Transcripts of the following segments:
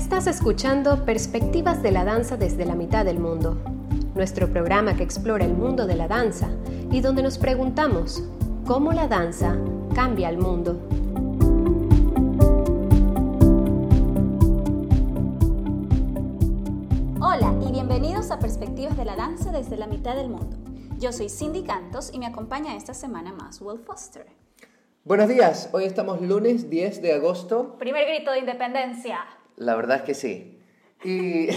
Estás escuchando Perspectivas de la Danza desde la mitad del mundo, nuestro programa que explora el mundo de la danza y donde nos preguntamos cómo la danza cambia el mundo. Hola y bienvenidos a Perspectivas de la Danza desde la mitad del mundo. Yo soy Cindy Cantos y me acompaña esta semana más Will Foster. Buenos días, hoy estamos lunes 10 de agosto. Primer grito de independencia. La verdad es que sí. Y,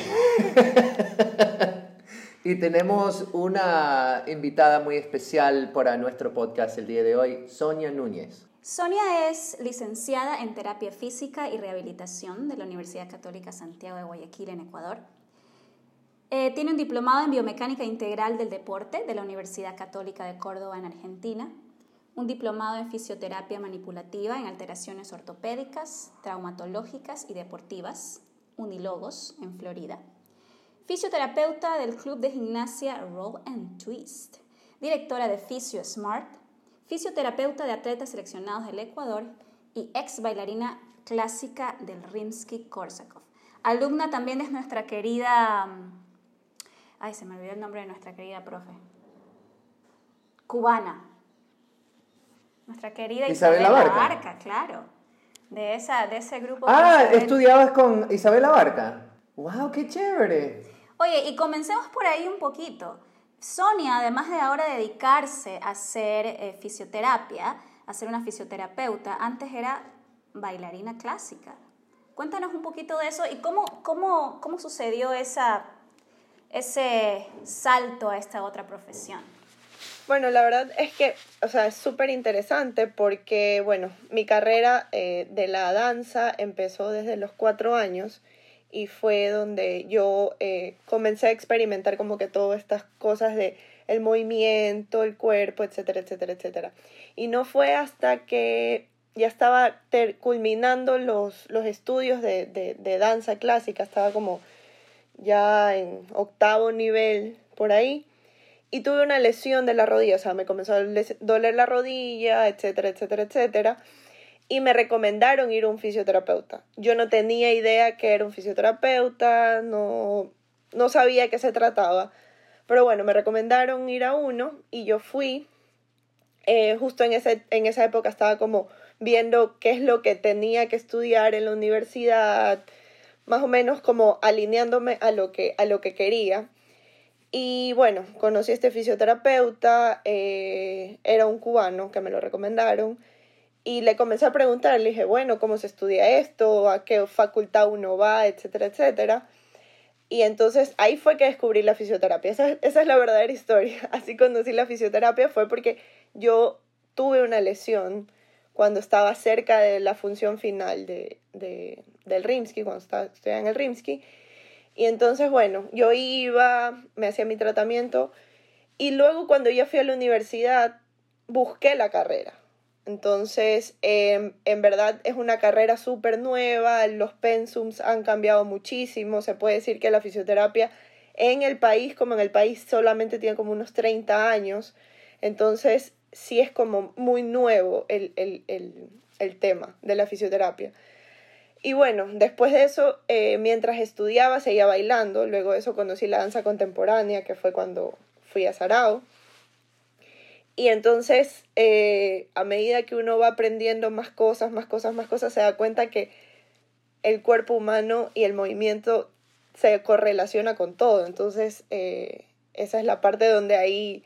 y tenemos una invitada muy especial para nuestro podcast el día de hoy, Sonia Núñez. Sonia es licenciada en terapia física y rehabilitación de la Universidad Católica Santiago de Guayaquil en Ecuador. Eh, tiene un diplomado en biomecánica integral del deporte de la Universidad Católica de Córdoba en Argentina, un diplomado en fisioterapia manipulativa en alteraciones ortopédicas, traumatológicas y deportivas, Unilogos, en Florida, fisioterapeuta del Club de Gimnasia Roll and Twist, directora de Fisio Smart, fisioterapeuta de atletas seleccionados del Ecuador y ex bailarina clásica del Rimsky-Korsakov. Alumna también es nuestra querida... Mm, ay, se me olvidó el nombre de nuestra querida profe. Cubana. Nuestra querida Isabel Barca. claro. De, esa, de ese grupo. Ah, estudiabas con Isabel Barca. ¡Wow, qué chévere! Oye, y comencemos por ahí un poquito. Sonia, además de ahora dedicarse a hacer eh, fisioterapia, a ser una fisioterapeuta, antes era bailarina clásica. Cuéntanos un poquito de eso y cómo, cómo, cómo sucedió esa, ese salto a esta otra profesión. Bueno, la verdad es que, o sea, es súper interesante porque, bueno, mi carrera eh, de la danza empezó desde los cuatro años y fue donde yo eh, comencé a experimentar como que todas estas cosas de el movimiento, el cuerpo, etcétera, etcétera, etcétera. Y no fue hasta que ya estaba culminando los, los estudios de, de, de danza clásica, estaba como ya en octavo nivel por ahí, y tuve una lesión de la rodilla, o sea, me comenzó a doler la rodilla, etcétera, etcétera, etcétera y me recomendaron ir a un fisioterapeuta. Yo no tenía idea que era un fisioterapeuta, no, no sabía qué se trataba, pero bueno, me recomendaron ir a uno y yo fui. Eh, justo en, ese, en esa época estaba como viendo qué es lo que tenía que estudiar en la universidad, más o menos como alineándome a lo que, a lo que quería. Y bueno, conocí a este fisioterapeuta, eh, era un cubano que me lo recomendaron y le comencé a preguntar, le dije, bueno, ¿cómo se estudia esto? ¿A qué facultad uno va? Etcétera, etcétera. Y entonces ahí fue que descubrí la fisioterapia. Esa, esa es la verdadera historia. Así conocí la fisioterapia fue porque yo tuve una lesión cuando estaba cerca de la función final de, de, del Rimsky, cuando estaba estudiando en el Rimsky. Y entonces, bueno, yo iba, me hacía mi tratamiento y luego cuando ya fui a la universidad busqué la carrera entonces, em, en verdad es una carrera súper nueva, los pensums han cambiado muchísimo, se puede decir que la fisioterapia en el país, como en el país, solamente tiene como unos 30 años, entonces sí es como muy nuevo el, el, el, el tema de la fisioterapia. Y bueno, después de eso, eh, mientras estudiaba, seguía bailando, luego de eso conocí la danza contemporánea, que fue cuando fui a Sarao. Y entonces, eh, a medida que uno va aprendiendo más cosas, más cosas, más cosas, se da cuenta que el cuerpo humano y el movimiento se correlaciona con todo. Entonces, eh, esa es la parte donde ahí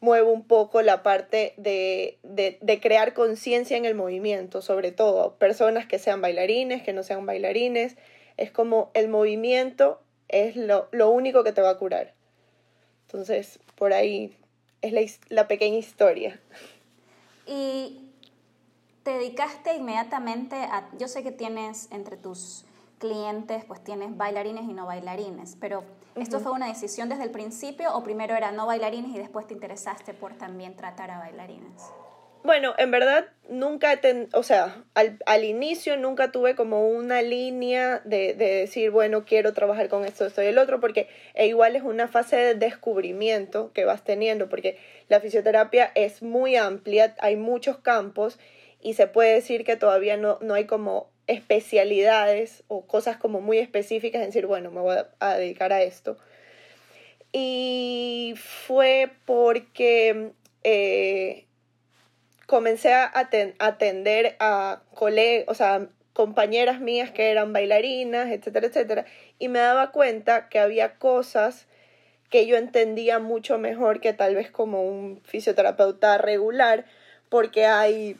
muevo un poco la parte de, de, de crear conciencia en el movimiento, sobre todo personas que sean bailarines, que no sean bailarines. Es como el movimiento es lo, lo único que te va a curar. Entonces, por ahí es la, pequeña historia. Y te dedicaste inmediatamente a, yo sé que tienes entre tus clientes, pues tienes bailarines y no bailarines, pero ¿esto fue una decisión desde el principio o primero era no bailarines y después te interesaste por también tratar a bailarines? Bueno, en verdad nunca, o sea, al, al, inicio nunca tuve como una línea de, de, decir, bueno, quiero trabajar con esto, esto y el otro, porque e igual es una fase de descubrimiento que vas teniendo, porque la fisioterapia es muy amplia, hay muchos campos y se puede decir que todavía no, no hay como especialidades o cosas como muy específicas, en decir, bueno, me voy a dedicar a esto. Y fue porque eh, comencé a atender a o sea, compañeras mías que eran bailarinas, etcétera, etcétera, y me daba cuenta que había cosas que yo entendía mucho mejor que tal vez como un fisioterapeuta regular, porque hay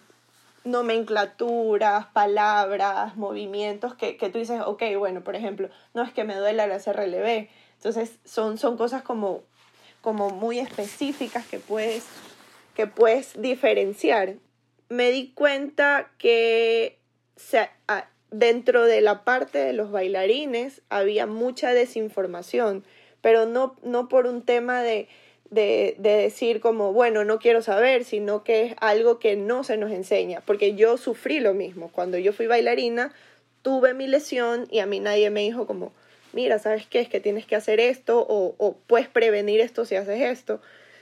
nomenclaturas, palabras, movimientos que, que tú dices, ok, bueno, por ejemplo, no es que me duela la CRLB. Entonces son, son cosas como, como muy específicas que puedes, que puedes diferenciar. Me di cuenta que dentro de la parte de los bailarines había mucha desinformación, pero no, no por un tema de, de, de, decir como, bueno, no quiero saber, sino que es algo que no se nos enseña, porque yo sufrí lo mismo. Cuando yo fui bailarina, tuve mi lesión y a mí nadie me dijo como, mira, ¿sabes qué? Es que tienes que hacer esto o, o puedes prevenir esto si haces esto.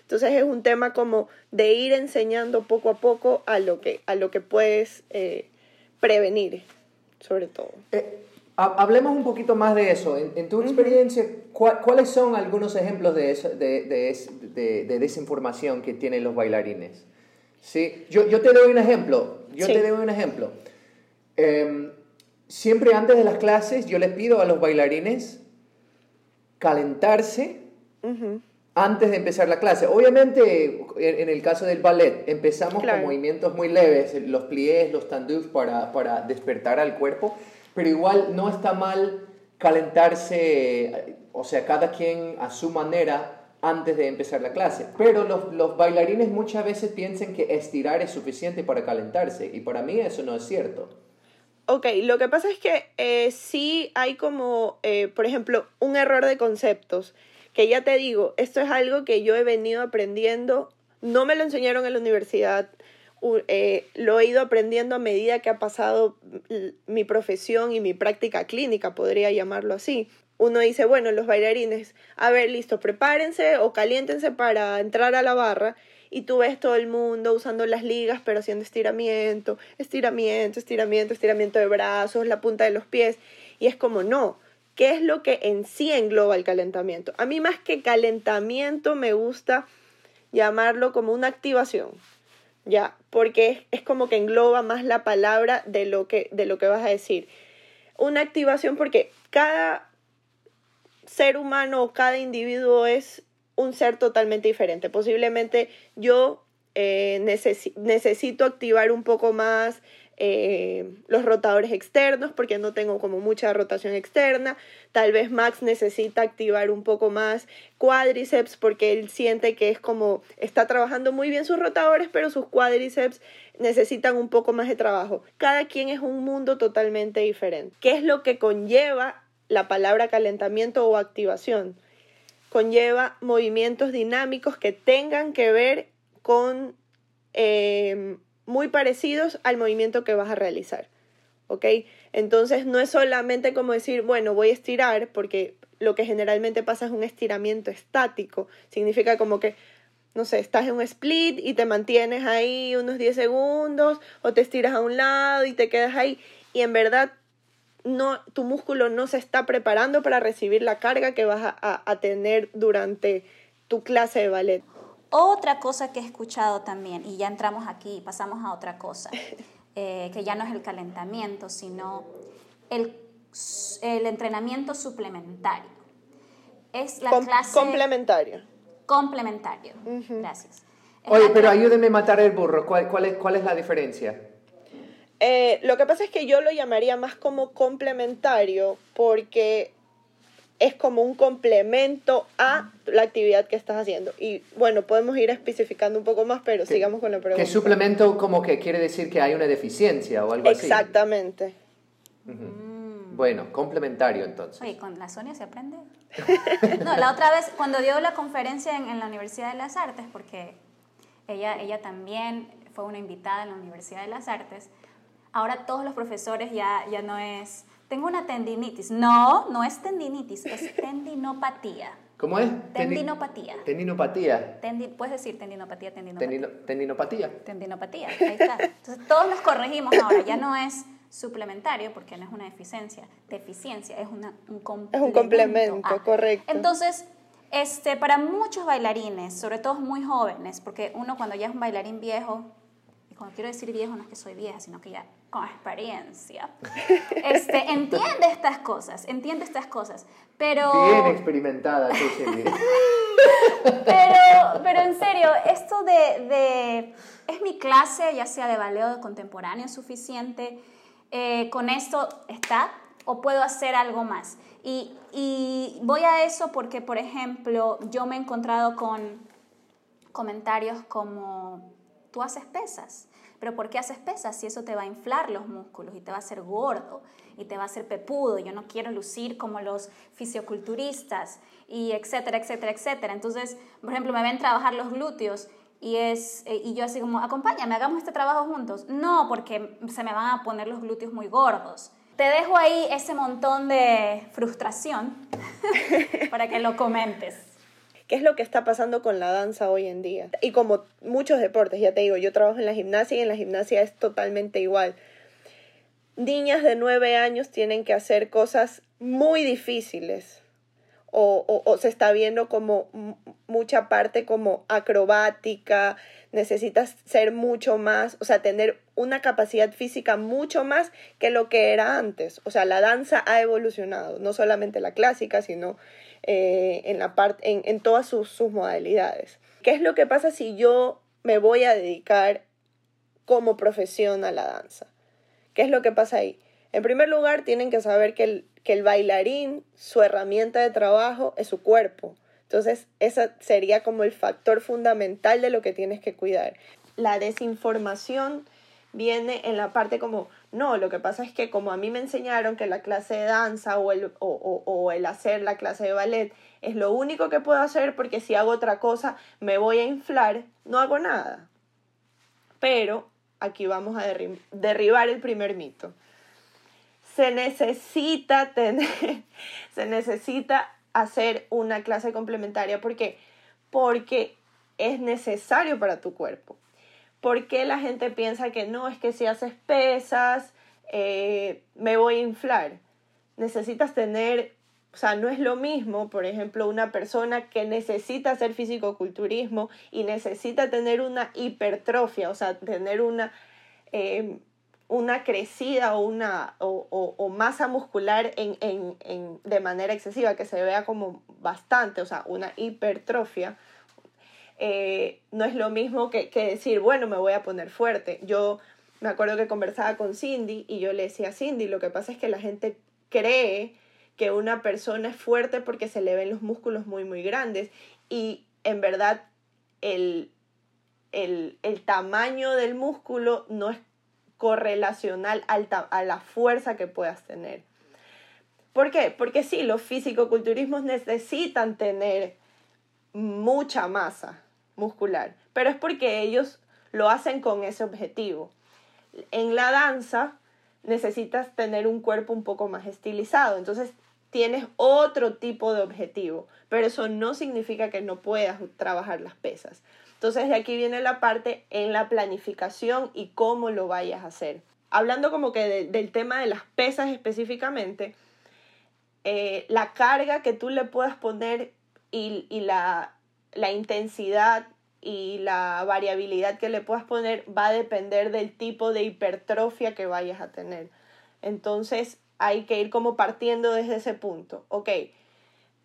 Entonces es un tema como de ir enseñando poco a poco a lo que, a lo que puedes eh, prevenir, sobre todo. Eh, hablemos un poquito más de eso. En, tu experiencia, ¿cuáles son algunos ejemplos de, de, de, desinformación que tienen los bailarines? ¿Sí? Yo, yo te doy un ejemplo. Yo te doy un ejemplo. Em, siempre antes de las clases yo les pido a los bailarines calentarse antes de empezar la clase. Obviamente, en, el caso del ballet, empezamos con movimientos muy leves, los pliés, los tandus para, para despertar al cuerpo pero igual no está mal calentarse, o sea, cada quien a su manera antes de empezar la clase. Pero los, bailarines muchas veces piensan que estirar es suficiente para calentarse y para mí eso no es cierto. Ok, lo que pasa es que eh, sí hay como, eh, por ejemplo, un error de conceptos, que ya te digo, esto es algo que yo he venido aprendiendo, no me lo enseñaron en la universidad, eh, lo he ido aprendiendo a medida que ha pasado mi profesión y mi práctica clínica, podría llamarlo así. Uno dice, bueno, los bailarines, a ver, listo, prepárense o caliéntense para entrar a la barra y tú ves todo el mundo usando las ligas pero haciendo estiramiento, estiramiento, estiramiento, estiramiento de brazos, la punta de los pies y es como no, ¿qué es lo que en sí engloba el calentamiento? A mí más que calentamiento me gusta llamarlo como una activación. ¿Ya? Porque es, como que engloba más la palabra de lo, que, de lo que vas a decir. Una activación porque cada ser humano o cada individuo es un ser totalmente diferente. Posiblemente yo eh, necesito activar un poco más eh, los rotadores externos porque no tengo como mucha rotación externa. Tal vez Max necesita activar un poco más cuádriceps porque él siente que es como está trabajando muy bien sus rotadores, pero sus cuádriceps necesitan un poco más de trabajo. Cada quien es un mundo totalmente diferente. ¿Qué es lo que conlleva la palabra calentamiento o activación? Conlleva movimientos dinámicos que tengan que ver con eh, muy parecidos al movimiento que vas a realizar. ¿Ok? Entonces no es solamente como decir, bueno, voy a estirar, porque lo que generalmente pasa es un estiramiento estático. Significa como que, no sé, estás en un split y te mantienes ahí unos 10 segundos o te estiras a un lado y te quedas ahí y en verdad no, tu músculo no se está preparando para recibir la carga que vas a, a tener durante tu clase de ballet. Otra cosa que he escuchado también, y ya entramos aquí y pasamos a otra cosa, eh, que ya no es el calentamiento, sino el, el entrenamiento suplementario. Es la clase... Complementario. Complementario, gracias. Oye, pero ayúdenme a matar el burro. ¿Cuál, cuál, es, cuál es la diferencia? Eh, lo que pasa es que yo lo llamaría más como complementario porque es como un complemento a la actividad que estás haciendo. Y bueno, podemos ir especificando un poco más, pero sigamos con la pregunta. ¿Qué suplemento como que quiere decir que hay una deficiencia o algo así? Exactamente. Bueno, complementario entonces. Oye, con la Sonia se aprende. no, la otra vez, cuando dio la conferencia en, en, la Universidad de las Artes, porque ella, ella también fue una invitada en la Universidad de las Artes, ahora todos los profesores ya, ya no es tengo una tendinitis. No, no es tendinitis, es tendinopatía. ¿Cómo es? Tendinopatía. Tendinopatía. puedes decir tendinopatía, tendinopatía. tendinopatía. Tendinopatía, ahí está. Entonces todos los corregimos ahora, ya no es suplementario, porque no es una deficiencia, deficiencia, es una, un complemento. Es un complemento, correcto. Entonces, este, para muchos bailarines, sobre todo muy jóvenes, porque uno cuando ya es un bailarín viejo, cuando quiero decir viejo no es que soy vieja, sino que ya con experiencia, este, entiende estas cosas, entiende estas cosas, pero... Bien experimentada, pero, pero en serio, esto de, de, Es mi clase, ya sea de ballet contemporáneo suficiente, eh, con esto está, o puedo hacer algo más. Y, y voy a eso porque, por ejemplo, yo me he encontrado con comentarios como, tú haces pesas pero ¿por qué haces pesas si eso te va a inflar los músculos y te va a hacer gordo y te va a hacer pepudo? Yo no quiero lucir como los fisioculturistas y etcétera, etcétera, etcétera. Entonces, por ejemplo, me ven trabajar los glúteos y, es, eh, y yo así como, acompáñame, hagamos este trabajo juntos. No, porque se me van a poner los glúteos muy gordos. Te dejo ahí ese montón de frustración para que lo comentes qué es lo que está pasando con la danza hoy en día. Y como muchos deportes, ya te digo, yo trabajo en la gimnasia y en la gimnasia es totalmente igual. Niñas de nueve años tienen que hacer cosas muy difíciles o, o, se está viendo como mucha parte como acrobática, necesitas ser mucho más, o sea, tener una capacidad física mucho más que lo que era antes. O sea, la danza ha evolucionado, no solamente la clásica, sino eh, en, la parte, en, en todas sus, sus modalidades. ¿Qué es lo que pasa si yo me voy a dedicar como profesión a la danza? ¿Qué es lo que pasa ahí? En primer lugar, tienen que saber que el, que el bailarín, su herramienta de trabajo es su cuerpo. Entonces, ese sería como el factor fundamental de lo que tienes que cuidar. La desinformación viene en la parte como, no, lo que pasa es que como a mí me enseñaron que la clase de danza o el, o, el hacer la clase de ballet es lo único que puedo hacer porque si hago otra cosa me voy a inflar, no hago nada. Pero aquí vamos a derribar el primer mito. Se necesita tener, se necesita hacer una clase complementaria. ¿Por qué? Porque es necesario para tu cuerpo. ¿Por qué la gente piensa que no, es que si haces pesas, eh, me voy a inflar? Necesitas tener, o sea, no es lo mismo, por ejemplo, una persona que necesita hacer fisicoculturismo y necesita tener una hipertrofia, o sea, tener una, eh, una crecida o, una, o, o, masa muscular en, en, en, de manera excesiva, que se vea como bastante, o sea, una hipertrofia eh, no es lo mismo que, decir, bueno, me voy a poner fuerte. Yo me acuerdo que conversaba con Cindy y yo le decía a Cindy, lo que pasa es que la gente cree que una persona es fuerte porque se le ven los músculos muy, muy grandes y en verdad el, el, tamaño del músculo no es correlacional a la fuerza que puedas tener. ¿Por qué? Porque sí, los físico-culturismos necesitan tener mucha masa, muscular, pero es porque ellos lo hacen con ese objetivo. En la danza necesitas tener un cuerpo un poco más estilizado, entonces tienes otro tipo de objetivo, pero eso no significa que no puedas trabajar las pesas. Entonces de aquí viene la parte en la planificación y cómo lo vayas a hacer. Hablando como que del tema de las pesas específicamente, eh, la carga que tú le puedas poner y, y la, la intensidad y la variabilidad que le puedas poner va a depender del tipo de hipertrofia que vayas a tener. Entonces hay que ir como partiendo desde ese punto. Ok,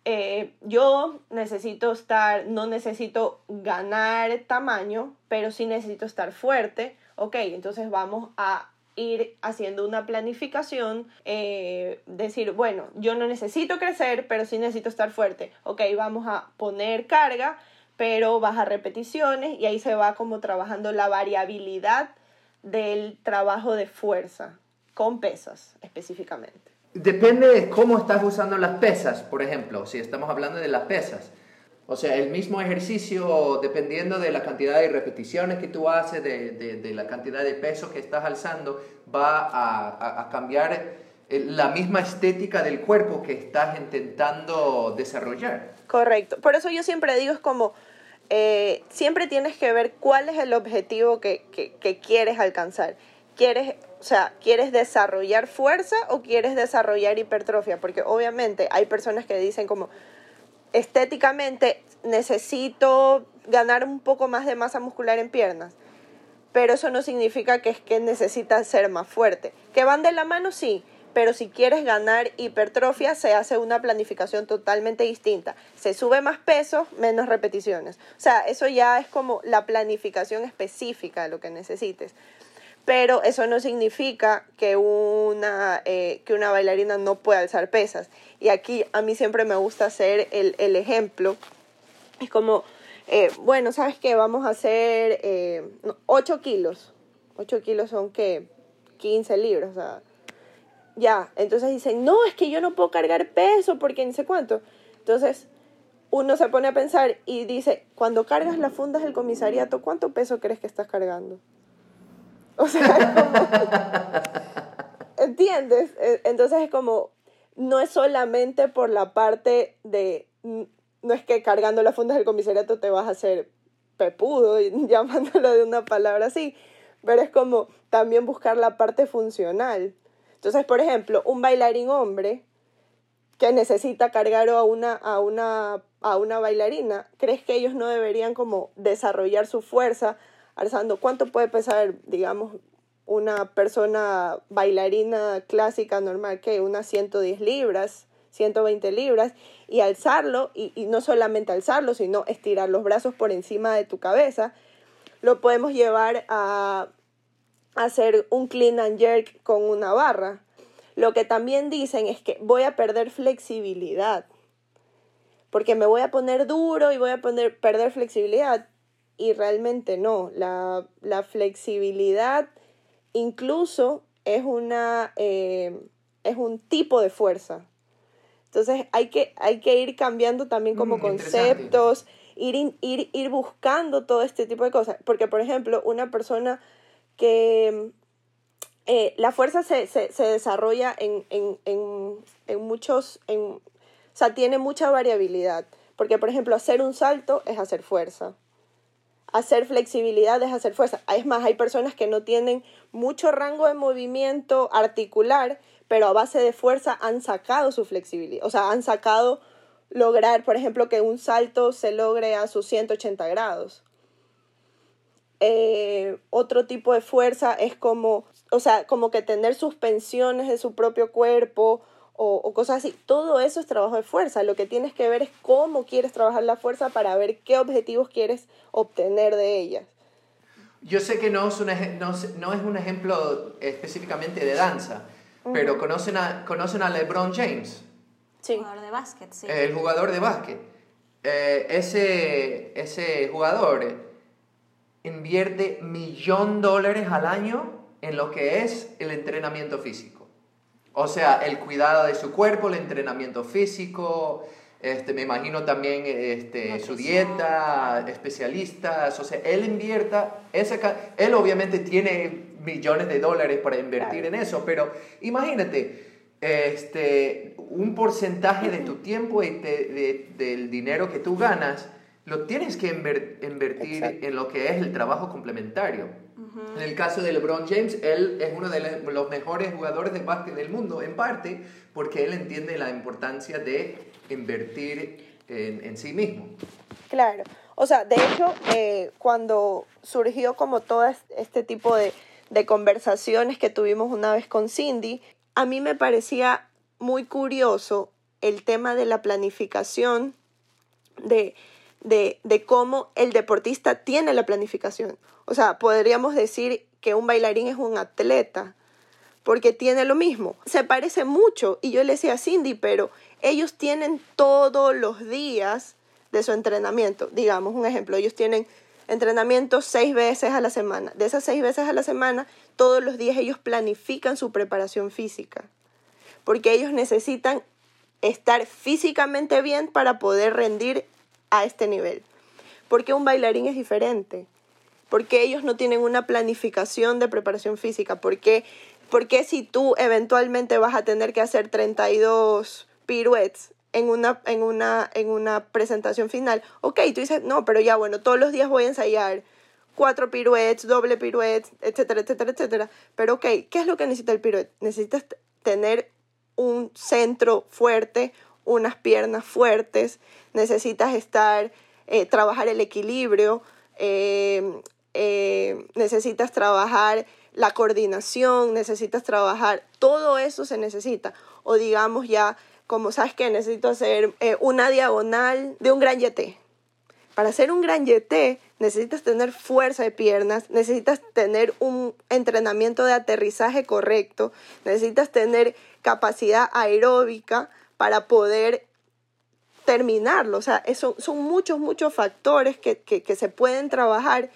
eh, yo necesito estar, no necesito ganar tamaño, pero sí necesito estar fuerte. Ok, entonces vamos a ir haciendo una planificación, eh, decir, bueno, yo no necesito crecer, pero sí necesito estar fuerte. Ok, vamos a poner carga, pero baja repeticiones y ahí se va como trabajando la variabilidad del trabajo de fuerza con pesas específicamente. Depende de cómo estás usando las pesas, por ejemplo, si estamos hablando de las pesas. O sea, el mismo ejercicio, dependiendo de la cantidad de repeticiones que tú haces, de, de, la cantidad de peso que estás alzando, va a, a, cambiar la misma estética del cuerpo que estás intentando desarrollar. Correcto. Por eso yo siempre digo, es como, eh, siempre tienes que ver cuál es el objetivo que, que, que quieres alcanzar. quieres, o sea, quieres desarrollar fuerza o quieres desarrollar hipertrofia, porque obviamente hay personas que dicen como estéticamente necesito ganar un poco más de masa muscular en piernas, pero eso no significa que es que necesitas ser más fuerte. Que van de la mano, sí, pero si quieres ganar hipertrofia se hace una planificación totalmente distinta. Se sube más peso, menos repeticiones. O sea, eso ya es como la planificación específica de lo que necesites. Pero eso no significa que una, eh, que una bailarina no pueda alzar pesas. Y aquí a mí siempre me gusta hacer el, el ejemplo. Es como, eh, bueno, ¿sabes qué? Vamos a hacer eh, 8 kilos. 8 kilos son que 15 libras, ya, entonces dicen, no, es que yo no puedo cargar peso porque ni sé cuánto. Entonces, uno se pone a pensar y dice, cuando cargas las fundas del comisariato, ¿cuánto peso crees que estás cargando? O sea, ¿entiendes? E, entonces es como, no es solamente por la parte de, no es que cargando las fundas del comisariato te vas a hacer pepudo, llamándolo de una palabra así, pero es como también buscar la parte funcional. Entonces, por ejemplo, un bailarín hombre que necesita cargar a una, a una, a una bailarina, ¿crees que ellos no deberían como desarrollar su fuerza alzando? ¿Cuánto puede pesar, digamos, una persona bailarina clásica normal que unas 110 libras, 120 libras y alzarlo y, y, no solamente alzarlo, sino estirar los brazos por encima de tu cabeza, lo podemos llevar a hacer un clean and jerk con una barra. Lo que también dicen es que voy a perder flexibilidad, porque me voy a poner duro y voy a perder flexibilidad. Y realmente no, la, la flexibilidad incluso es, una, eh, es un tipo de fuerza. Entonces hay que, hay que ir cambiando también como mm, conceptos, ir, ir, ir buscando todo este tipo de cosas. Porque, por ejemplo, una persona que eh, la fuerza se, se, se desarrolla en, en, en, en muchos, en, o sea, tiene mucha variabilidad. Porque, por ejemplo, hacer un salto es hacer fuerza. Hacer flexibilidad es hacer fuerza. Es más, hay personas que no tienen mucho rango de movimiento articular, pero a base de fuerza han sacado su flexibilidad. O sea, han sacado lograr, por ejemplo, que un salto se logre a sus 180 grados. Eh, otro tipo de fuerza es como, o sea, como que tener suspensiones de su propio cuerpo o, o, cosas así. Todo eso es trabajo de fuerza. Lo que tienes que ver es cómo quieres trabajar la fuerza para ver qué objetivos quieres obtener de ellas. Yo sé que no es un, no, no es un ejemplo específicamente de danza, uh -huh. pero conocen a, conocen a LeBron James. Sí. El jugador de básquet, sí. El jugador de básquet. Eh, ese, ese jugador invierte millón dólares al año en lo que es el entrenamiento físico. O sea, el cuidado de su cuerpo, el entrenamiento físico, este, me imagino también este, su dieta, especialistas, o sea, él invierta, esa, él obviamente tiene millones de dólares para invertir claro. en eso, pero imagínate, este, un porcentaje de tu tiempo y de, de, del dinero que tú ganas, lo tienes que invertir Exacto. en lo que es el trabajo complementario. -huh. En el caso de LeBron James, él es uno de los mejores jugadores de básquet del mundo, en parte porque él entiende la importancia de invertir en, en sí mismo. Claro, o sea, de hecho, eh, cuando surgió como todo este tipo de, de conversaciones que tuvimos una vez con Cindy, a mí me parecía muy curioso el tema de la planificación de de, de cómo el deportista tiene la planificación. O sea, podríamos decir que un bailarín es un atleta, porque tiene lo mismo. Se parece mucho, y yo le decía a Cindy, pero ellos tienen todos los días de su entrenamiento. Digamos, un ejemplo, ellos tienen entrenamiento seis veces a la semana. De esas seis veces a la semana, todos los días ellos planifican su preparación física, porque ellos necesitan estar físicamente bien para poder rendir a este nivel. Porque un bailarín es diferente. Porque ellos no tienen una planificación de preparación física. Porque, porque si tú eventualmente vas a tener que hacer 32 piruetes en una, en, una, en una presentación final, ok, tú dices, no, pero ya bueno, todos los días voy a ensayar cuatro piruetes, doble piruetes, etcétera, etcétera, etcétera. Pero ok, ¿qué es lo que necesita el piruete? Necesitas tener un centro fuerte, unas piernas fuertes, necesitas estar, eh, trabajar el equilibrio, eh, eh, necesitas trabajar la coordinación, necesitas trabajar, todo eso se necesita. O digamos ya, como sabes que necesito hacer una diagonal de un gran yeté. Para hacer un gran yeté necesitas tener fuerza de piernas, necesitas tener un entrenamiento de aterrizaje correcto, necesitas tener capacidad aeróbica para poder terminarlo. O sea, son muchos, muchos factores que, que, se pueden trabajar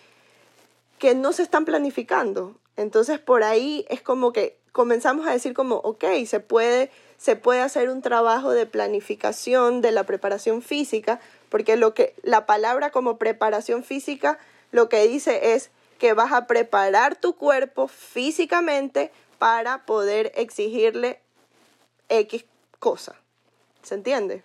que no se están planificando. Entonces, por ahí es como que comenzamos a decir como, ok, se puede, se puede hacer un trabajo de planificación de la preparación física, porque lo que la palabra como preparación física lo que dice es que vas a preparar tu cuerpo físicamente para poder exigirle X cosa. ¿Se entiende?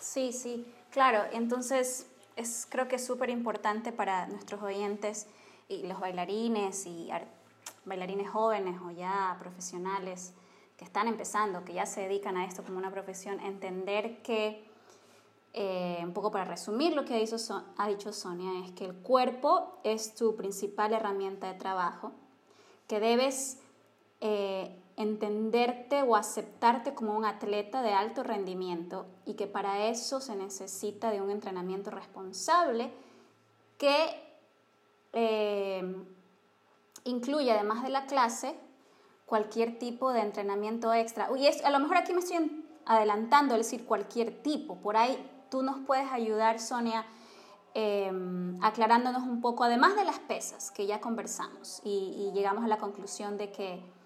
Sí, sí, claro. Entonces, es, creo que es súper importante para nuestros oyentes y los bailarines y bailarines jóvenes o ya profesionales que están empezando, que ya se dedican a esto como una profesión, entender que, eh, un poco para resumir lo que ha dicho, ha dicho Sonia, es que el cuerpo es tu principal herramienta de trabajo, que debes eh, entenderte o aceptarte como un atleta de alto rendimiento y que para eso se necesita de un entrenamiento responsable que eh, incluye, además de la clase, cualquier tipo de entrenamiento extra. Y a lo mejor aquí me estoy adelantando, es decir, cualquier tipo. Por ahí tú nos puedes ayudar, Sonia, eh, aclarándonos un poco, además de las pesas que ya conversamos y llegamos a la conclusión de que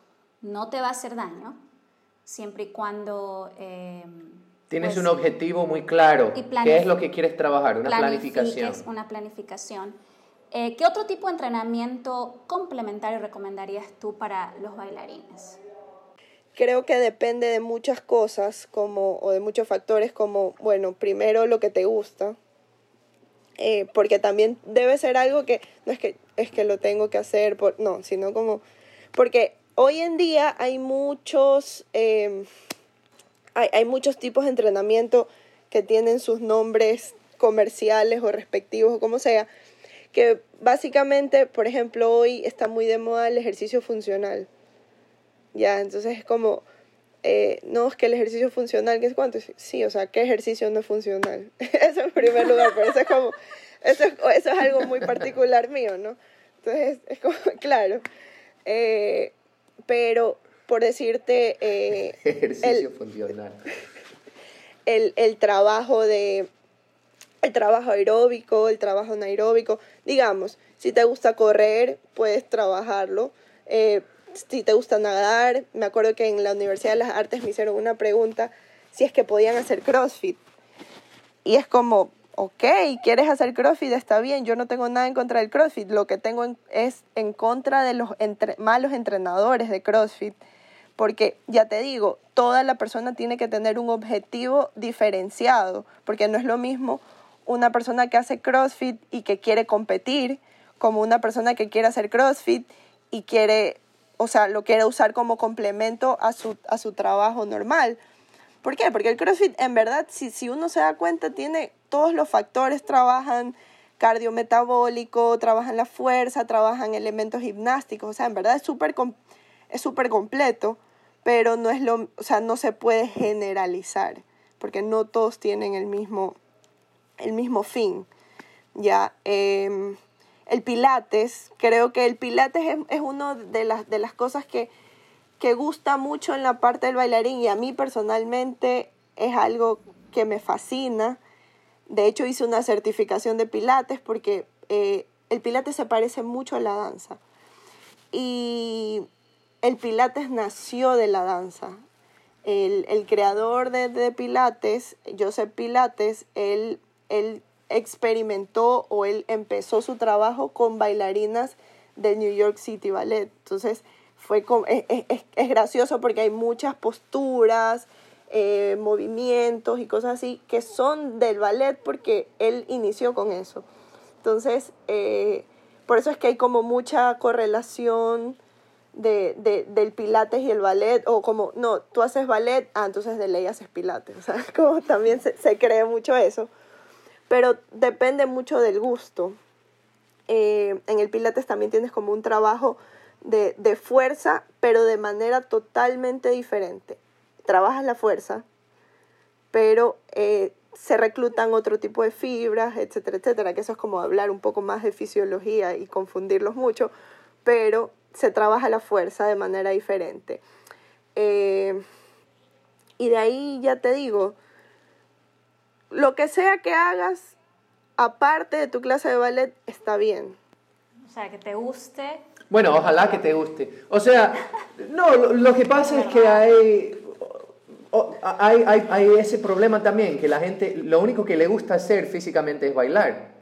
no te va a hacer daño, siempre y cuando... Eh, Tienes pues, un objetivo muy claro. ¿Qué es lo que quieres trabajar? Una planificación. Una planificación. Eh, ¿Qué otro tipo de entrenamiento complementario recomendarías tú para los bailarines? Creo que depende de muchas cosas como, o de muchos factores como, bueno, primero lo que te gusta, eh, porque también debe ser algo que no es que es que lo tengo que hacer, por, no, sino como, porque Hoy en día hay muchos, em, hay, muchos tipos de entrenamiento que tienen sus nombres comerciales o respectivos o como sea, que básicamente, por ejemplo, hoy está muy de moda el ejercicio funcional. Ya, entonces es como, eh, no, es que el ejercicio funcional, ¿qué es cuánto? Sí, o sea, ¿qué ejercicio no es funcional? eso en primer lugar, pero eso es como, eso, eso es algo muy particular mío, ¿no? Entonces, es como, claro. Eh, pero por decirte... Eh, Ejercicio funcional. El, el trabajo de... El trabajo aeróbico, el trabajo anaeróbico. Digamos, si te gusta correr, puedes trabajarlo. Eh, si te gusta nadar, me acuerdo que en la Universidad de las Artes me hicieron una pregunta si es que podían hacer CrossFit. Y es como, ok, quieres hacer CrossFit, está bien, yo no tengo nada en contra del CrossFit, lo que tengo es en contra de los malos entrenadores de CrossFit, porque ya te digo, toda la persona tiene que tener un objetivo diferenciado, porque no es lo mismo una persona que hace CrossFit y que quiere competir, como una persona que quiere hacer CrossFit y quiere, o sea, lo quiere usar como complemento a su, a su trabajo normal. ¿Por qué? Porque el CrossFit, en verdad, si, si uno se da cuenta, tiene todos los factores, trabajan cardiometabólico, trabajan la fuerza, trabajan elementos gimnásticos, o sea, en verdad es súper es súper completo, pero no es lo, o sea, no se puede generalizar, porque no todos tienen el mismo, el mismo fin. Ya, em, el pilates, creo que el pilates es, es una de las, de las cosas que que gusta mucho en la parte del bailarín y a mí personalmente es algo que me fascina. De hecho hice una certificación de pilates porque eh, el pilates se parece mucho a la danza. Y el pilates nació de la danza. El, creador de, pilates, Joseph Pilates, él, él experimentó o él empezó su trabajo con bailarinas del New York City Ballet. Entonces, fue es, gracioso porque hay muchas posturas, eh, movimientos y cosas así que son del ballet porque él inició con eso. Entonces, eh, por eso es que hay como mucha correlación de, de, del pilates y el ballet, o como, no, tú haces ballet, ah, entonces de ley haces pilates, o sea, como también se, se cree mucho eso, pero depende mucho del gusto. Eh, en el pilates también tienes como un trabajo de, de fuerza, pero de manera totalmente diferente. Trabajas la fuerza, pero eh, se reclutan otro tipo de fibras, etcétera, etcétera, que eso es como hablar un poco más de fisiología y confundirlos mucho, pero se trabaja la fuerza de manera diferente. Eh, y de ahí ya te digo, lo que sea que hagas, aparte de tu clase de ballet, está bien. O sea, que te guste. Bueno, ojalá que te guste. O sea, no, lo, que pasa es que hay, hay, hay, hay, ese problema también, que la gente, lo único que le gusta hacer físicamente es bailar.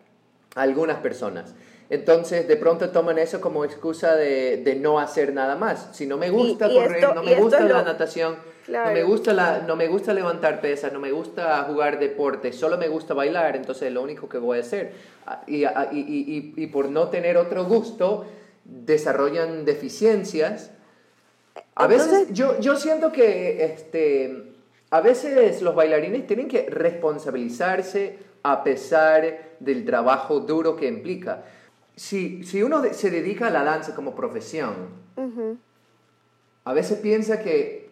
A algunas personas. Entonces, de pronto toman eso como excusa de, de no hacer nada más. Si no me gusta correr, no me gusta la natación, no, me gusta la, no me gusta levantar pesas, no me gusta jugar deporte, solo me gusta bailar, entonces es lo único que voy a hacer. Ah, y, ah, y, y, y por no tener otro gusto, desarrollan deficiencias. A veces yo, yo siento que este, a veces los bailarines tienen que responsabilizarse a pesar del trabajo duro que implica si, si uno se dedica a la danza como profesión, a veces piensa que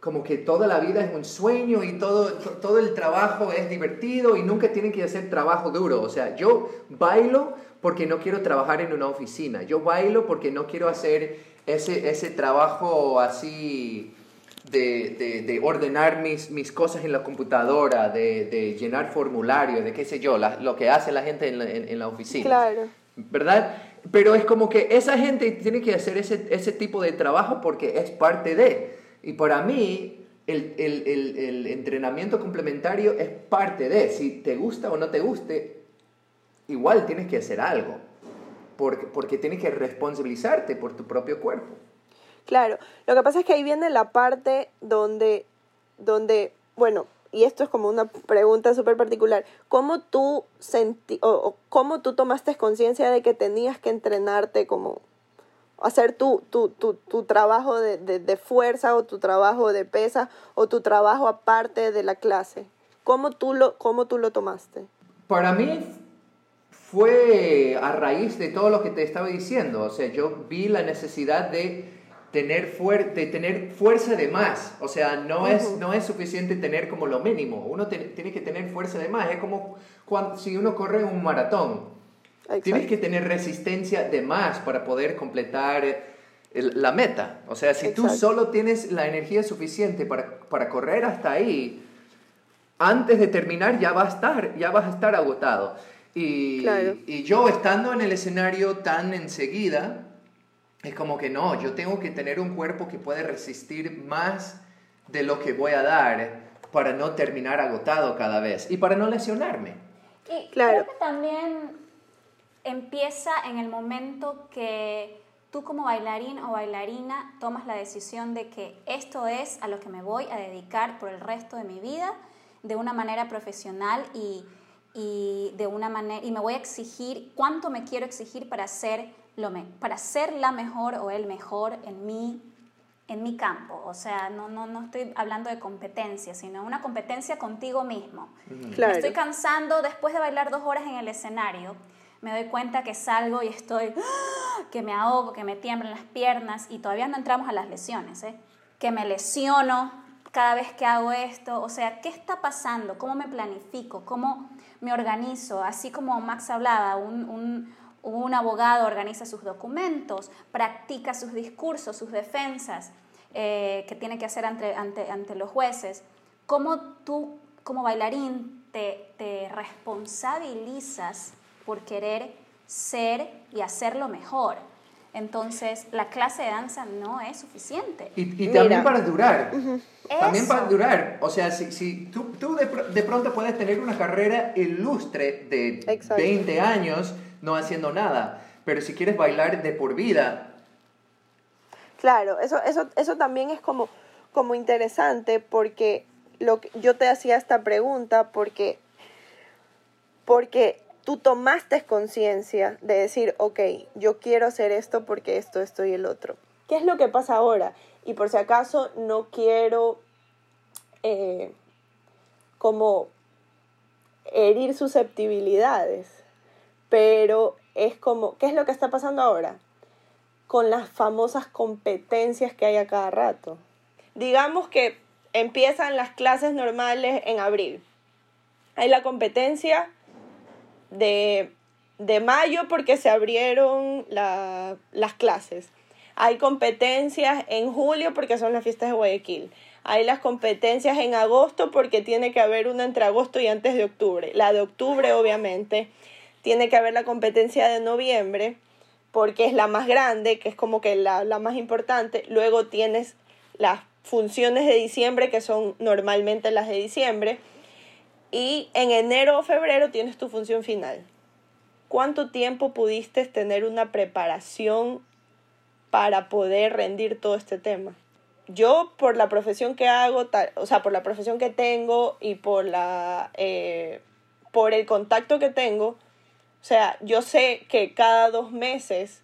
como que toda la vida es un sueño y todo, todo el trabajo es divertido y nunca tienen que hacer trabajo duro. O sea, yo bailo porque no quiero trabajar en una oficina. Yo bailo porque no quiero hacer ese, ese trabajo así de, de, de ordenar mis, mis, cosas en la computadora, de, de llenar formularios, de qué sé yo, lo que hace la gente en la, en la oficina. Claro. ¿verdad? Pero es como que esa gente tiene que hacer ese, ese tipo de trabajo porque es parte de. Y para mí, el, el, el, el, entrenamiento complementario es parte de. Si te gusta o no te guste, igual tienes que hacer algo. Porque, porque tienes que responsabilizarte por tu propio cuerpo. Claro, lo que pasa es que ahí viene la parte donde, donde bueno, y esto es como una pregunta súper particular, ¿cómo tú, senti o, cómo tú tomaste conciencia de que tenías que entrenarte como hacer tu, tu, tu, tu trabajo de, de, de, fuerza o tu trabajo de pesa o tu trabajo aparte de la clase? ¿Cómo tú lo, cómo tú lo tomaste? Para mí fue a raíz de todo lo que te estaba diciendo, o sea, yo vi la necesidad de tener, fuer de tener fuerza de más. O sea, no, es, no es suficiente tener como lo mínimo. Uno tiene que tener fuerza de más. Es como cuando, si uno corre un maratón. Tienes que tener resistencia de más para poder completar la meta. O sea, si tú solo tienes la energía suficiente para, para correr hasta ahí, antes de terminar ya, va a estar, ya vas a estar agotado. Y, y yo estando en el escenario tan enseguida, es como que no, yo tengo que tener un cuerpo que puede resistir más de lo que voy a dar para no terminar agotado cada vez y para no lesionarme. Y claro. creo que también empieza en el momento que tú como bailarín o bailarina tomas la decisión de que esto es a lo que me voy a dedicar por el resto de mi vida de una manera profesional y, y de una manera y me voy a exigir cuánto me quiero exigir para ser lo para ser la mejor o el mejor en mi, en mi campo. O sea, no, no, no estoy hablando de competencia, sino una competencia contigo mismo. Me estoy cansando después de bailar dos horas en el escenario. Me doy cuenta que salgo y estoy, que me ahogo, que me tiemblan las piernas y todavía no entramos a las lesiones, ¿eh? que me lesiono cada vez que hago esto. O sea, ¿qué está pasando? ¿Cómo me planifico? ¿Cómo me organizo? Así como Max hablaba, un, un un abogado organiza sus documentos, practica sus discursos, sus defensas eh, que tiene que hacer ante, ante, ante, los jueces. ¿Cómo tú, como bailarín, te, te responsabilizas por querer ser y hacerlo mejor? Entonces, la clase de danza no es suficiente. Y, y también para durar. También para durar. O sea, si, si tú, tú de, de, pronto puedes tener una carrera ilustre de Exacto. 20 años no haciendo nada. Pero si quieres bailar de por vida. Claro, eso, eso, eso también es como, como interesante porque lo que, yo te hacía esta pregunta porque, porque tú tomaste conciencia de decir, ok, yo quiero hacer esto porque esto, esto y el otro. ¿Qué es lo que pasa ahora? Y por si acaso no quiero eh, como herir susceptibilidades, pero es como, ¿qué es lo que está pasando ahora? Con las famosas competencias que hay a cada rato. Digamos que empiezan las clases normales en abril. Hay la competencia de, mayo porque se abrieron las clases. Hay competencias en julio porque son las fiestas de Guayaquil. Hay las competencias en agosto porque tiene que haber una entre agosto y antes de octubre. La de octubre, obviamente. Tiene que haber la competencia de noviembre porque es la más grande, que es como que la, la más importante. Luego tienes las funciones de diciembre, que son normalmente las de diciembre. Y en enero o febrero tienes tu función final. ¿Cuánto tiempo pudiste tener una preparación para poder rendir todo este tema. Yo, por la profesión que hago, o sea, por la profesión que tengo y por, la, eh, por el contacto que tengo, o sea, yo sé que cada dos meses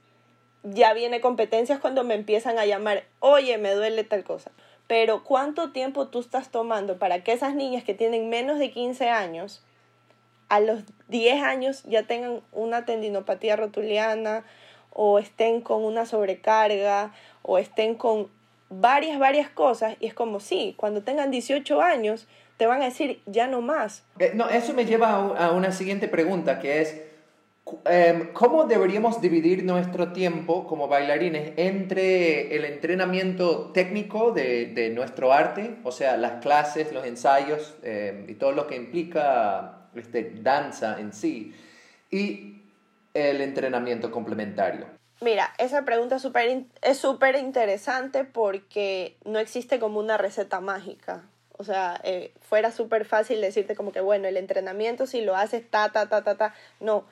ya viene competencias cuando me empiezan a llamar, oye, me duele tal cosa. Pero ¿cuánto tiempo tú estás tomando para que esas niñas que tienen menos de 15 años, a los 10 años ya tengan una tendinopatía rotuliana, o estén con una sobrecarga o estén con varias, varias cosas y es como, sí, cuando tengan 18 años te van a decir ya no más. Eh, no, eso me lleva a una siguiente pregunta que es, ¿cómo deberíamos dividir nuestro tiempo como bailarines entre el entrenamiento técnico de, de nuestro arte, o sea, las clases, los ensayos em, y todo lo que implica este, danza en sí, y el entrenamiento complementario? Mira, esa pregunta es súper interesante porque no existe como una receta mágica. O sea, eh, fuera súper fácil decirte como que, bueno, el entrenamiento si lo haces ta, ta, ta, ta, ta. No,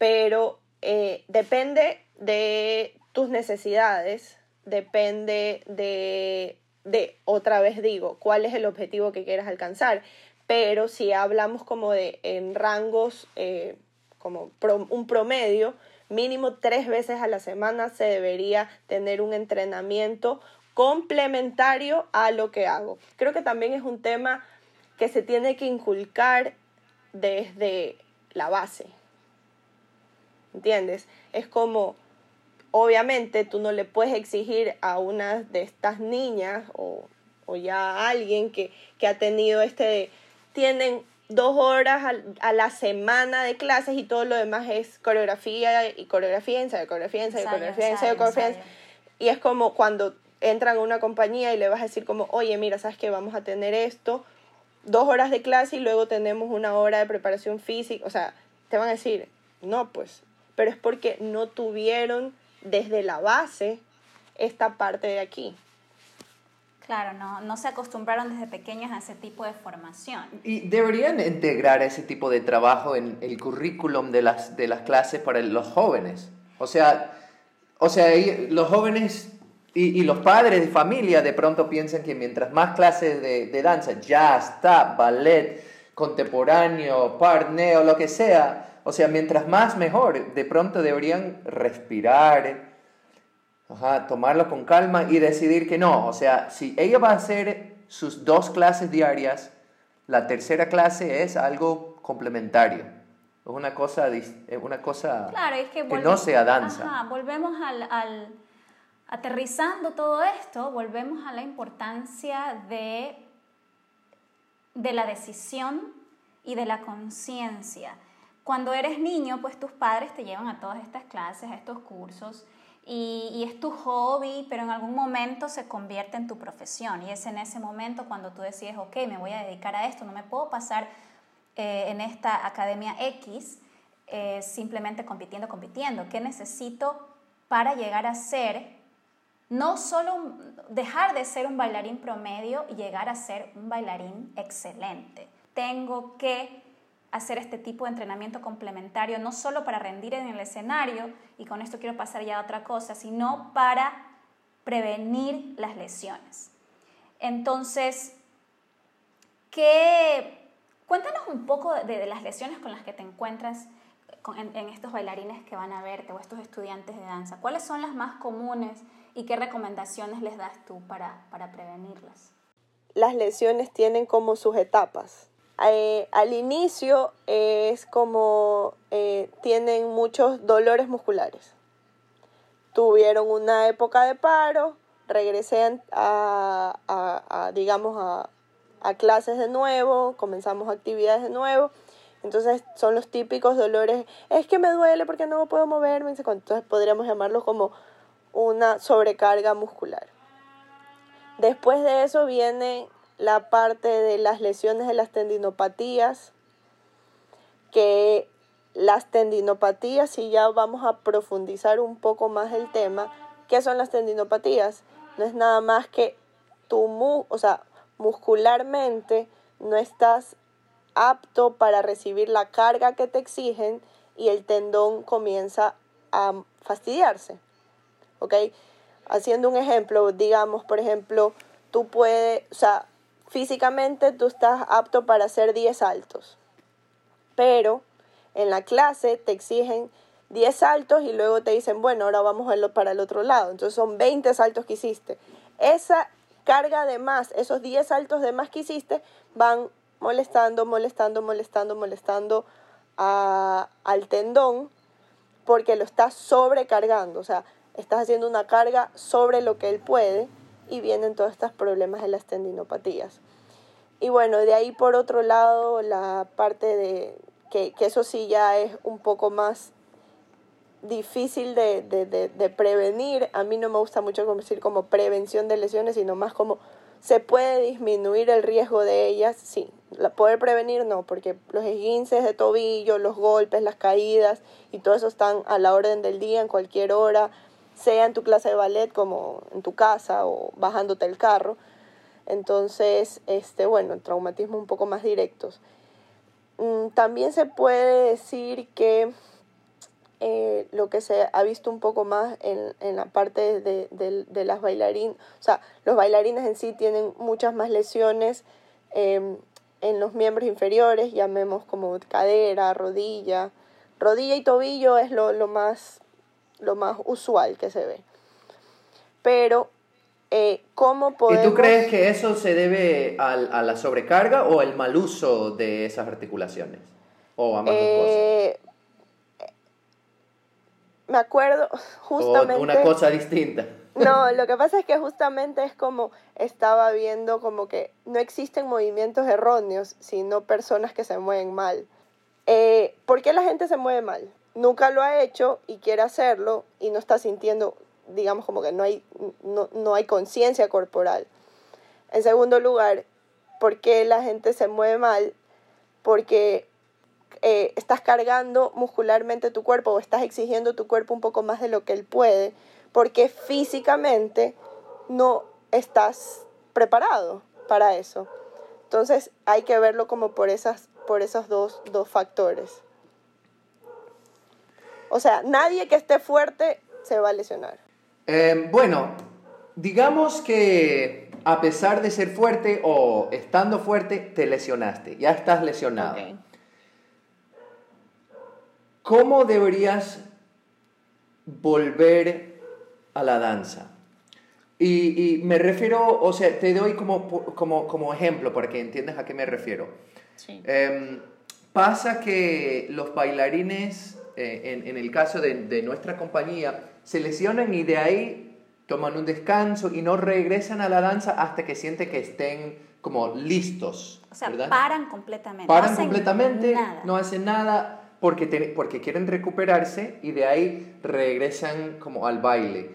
pero eh, depende de tus necesidades, depende de, de, otra vez digo, cuál es el objetivo que quieras alcanzar. Pero si hablamos como de en rangos... Eh, como un promedio, mínimo tres veces a la semana se debería tener un entrenamiento complementario a lo que hago. Creo que también es un tema que se tiene que inculcar desde la base. ¿Entiendes? Es como, obviamente tú no le puedes exigir a una de estas niñas o, o ya a alguien que, que ha tenido este, tienen dos horas a, la semana de clases y todo lo demás es coreografía y coreografía, ensayo, coreografía, ensayo, coreografía, ensayo, coreografía. Y es como cuando entran a una compañía y le vas a decir como, oye, mira, sabes que vamos a tener esto, dos horas de clase y luego tenemos una hora de preparación física. O sea, te van a decir, no, pues, pero es porque no tuvieron desde la base esta parte de aquí. Claro, no, no se acostumbraron desde pequeños a ese tipo de formación. Y deberían integrar ese tipo de trabajo en el currículum de las, de las clases para los jóvenes. O sea, o sea los jóvenes y, y, los padres de familia de pronto piensan que mientras más clases de, de danza, jazz, tap, ballet, contemporáneo, parneo, lo que sea, o sea, mientras más mejor, de pronto deberían respirar, tomarlo con calma y decidir que no. O sea, si ella va a hacer sus dos clases diarias, la tercera clase es algo complementario. Es una cosa, una cosa que, no sea danza. volvemos al, al, aterrizando todo esto, volvemos a la importancia de, de la decisión y de la conciencia. Cuando eres niño, pues tus padres te llevan a todas estas clases, a estos cursos, y, es tu hobby, pero en algún momento se convierte en tu profesión. Y es en ese momento cuando tú decides, ok, me voy a dedicar a esto, no me puedo pasar eh, en esta academia X eh, simplemente compitiendo, compitiendo. ¿Qué necesito para llegar a ser, no solo dejar de ser un bailarín promedio y llegar a ser un bailarín excelente? Tengo que hacer este tipo de entrenamiento complementario, no solo para rendir en el escenario, y con esto quiero pasar ya a otra cosa, sino para prevenir las lesiones. Entonces, ¿qué, cuéntanos un poco de, las lesiones con las que te encuentras en, estos bailarines que van a verte o estos estudiantes de danza? ¿Cuáles son las más comunes y qué recomendaciones les das tú para, para prevenirlas? Las lesiones tienen como sus etapas. Eh, al inicio es como eh, tienen muchos dolores musculares. Tuvieron una época de paro, regresé a, a digamos, a, a clases de nuevo, comenzamos actividades de nuevo. Entonces son los típicos dolores, es que me duele porque no puedo moverme, entonces podríamos llamarlo como una sobrecarga muscular. Después de eso viene la parte de las lesiones de las tendinopatías, que las tendinopatías, si ya vamos a profundizar un poco más el tema, ¿qué son las tendinopatías? No es nada más que tu, mu o sea, muscularmente no estás apto para recibir la carga que te exigen y el tendón comienza a fastidiarse. ¿Ok? Haciendo un ejemplo, digamos, por ejemplo, tú puedes, o sea, físicamente tú estás apto para hacer 10 saltos, pero en la clase te exigen 10 saltos y luego te dicen, bueno, ahora vamos a para el otro lado. Entonces son 20 saltos que hiciste. Esa carga de más, esos 10 saltos de más que hiciste, van molestando, molestando, molestando, molestando al tendón porque lo estás sobrecargando, o sea, estás haciendo una carga sobre lo que él puede y vienen todos estos problemas de las tendinopatías. Y bueno, de ahí por otro lado, la parte de que, que eso sí ya es un poco más difícil de, de, de, prevenir. A mí no me gusta mucho decir como prevención de lesiones, sino más como se puede disminuir el riesgo de ellas, sí. La poder prevenir no, porque los esguinces de tobillo, los golpes, las caídas y todo eso están a la orden del día, en cualquier hora, sea en tu clase de ballet como en tu casa o bajándote el carro. Entonces, este, bueno, traumatismo un poco más directos. Mm, también se puede decir que eh, lo que se ha visto un poco más en, en la parte de, de, las bailarines, o sea, los bailarines en sí tienen muchas más lesiones em, en los miembros inferiores, llamemos como cadera, rodilla. Rodilla y tobillo es lo, lo más, lo más usual que se ve. Pero, eh, ¿cómo podemos...? ¿Y tú crees que eso se debe a, a la sobrecarga o al mal uso de esas articulaciones? ¿O ambas dos cosas? Eh, me acuerdo justamente... O una cosa distinta. No, lo que pasa es que justamente es como estaba viendo como que no existen movimientos erróneos, sino personas que se mueven mal. Eh, ¿Por qué la gente se mueve mal? Nunca lo ha hecho y quiere hacerlo y no está sintiendo, digamos, como que no hay, no, no hay conciencia corporal. En segundo lugar, ¿por qué la gente se mueve mal? Porque eh, estás cargando muscularmente tu cuerpo o estás exigiendo tu cuerpo un poco más de lo que él puede, porque físicamente no estás preparado para eso. Entonces hay que verlo como por, esas, por esos dos, dos factores. O sea, nadie que esté fuerte se va a lesionar. Eh, bueno, digamos que a pesar de ser fuerte o estando fuerte, te lesionaste, ya estás lesionado. ¿Cómo deberías volver a la danza? Y, me refiero, o sea, te doy como, como, como ejemplo para que entiendas a qué me refiero. Em, pasa que los bailarines, eh, en, en, el caso de, de, nuestra compañía, se lesionan y de ahí toman un descanso y no regresan a la danza hasta que sienten que estén como listos. O sea, paran completamente. Paran completamente, no hacen nada porque, porque quieren recuperarse y de ahí regresan como al baile.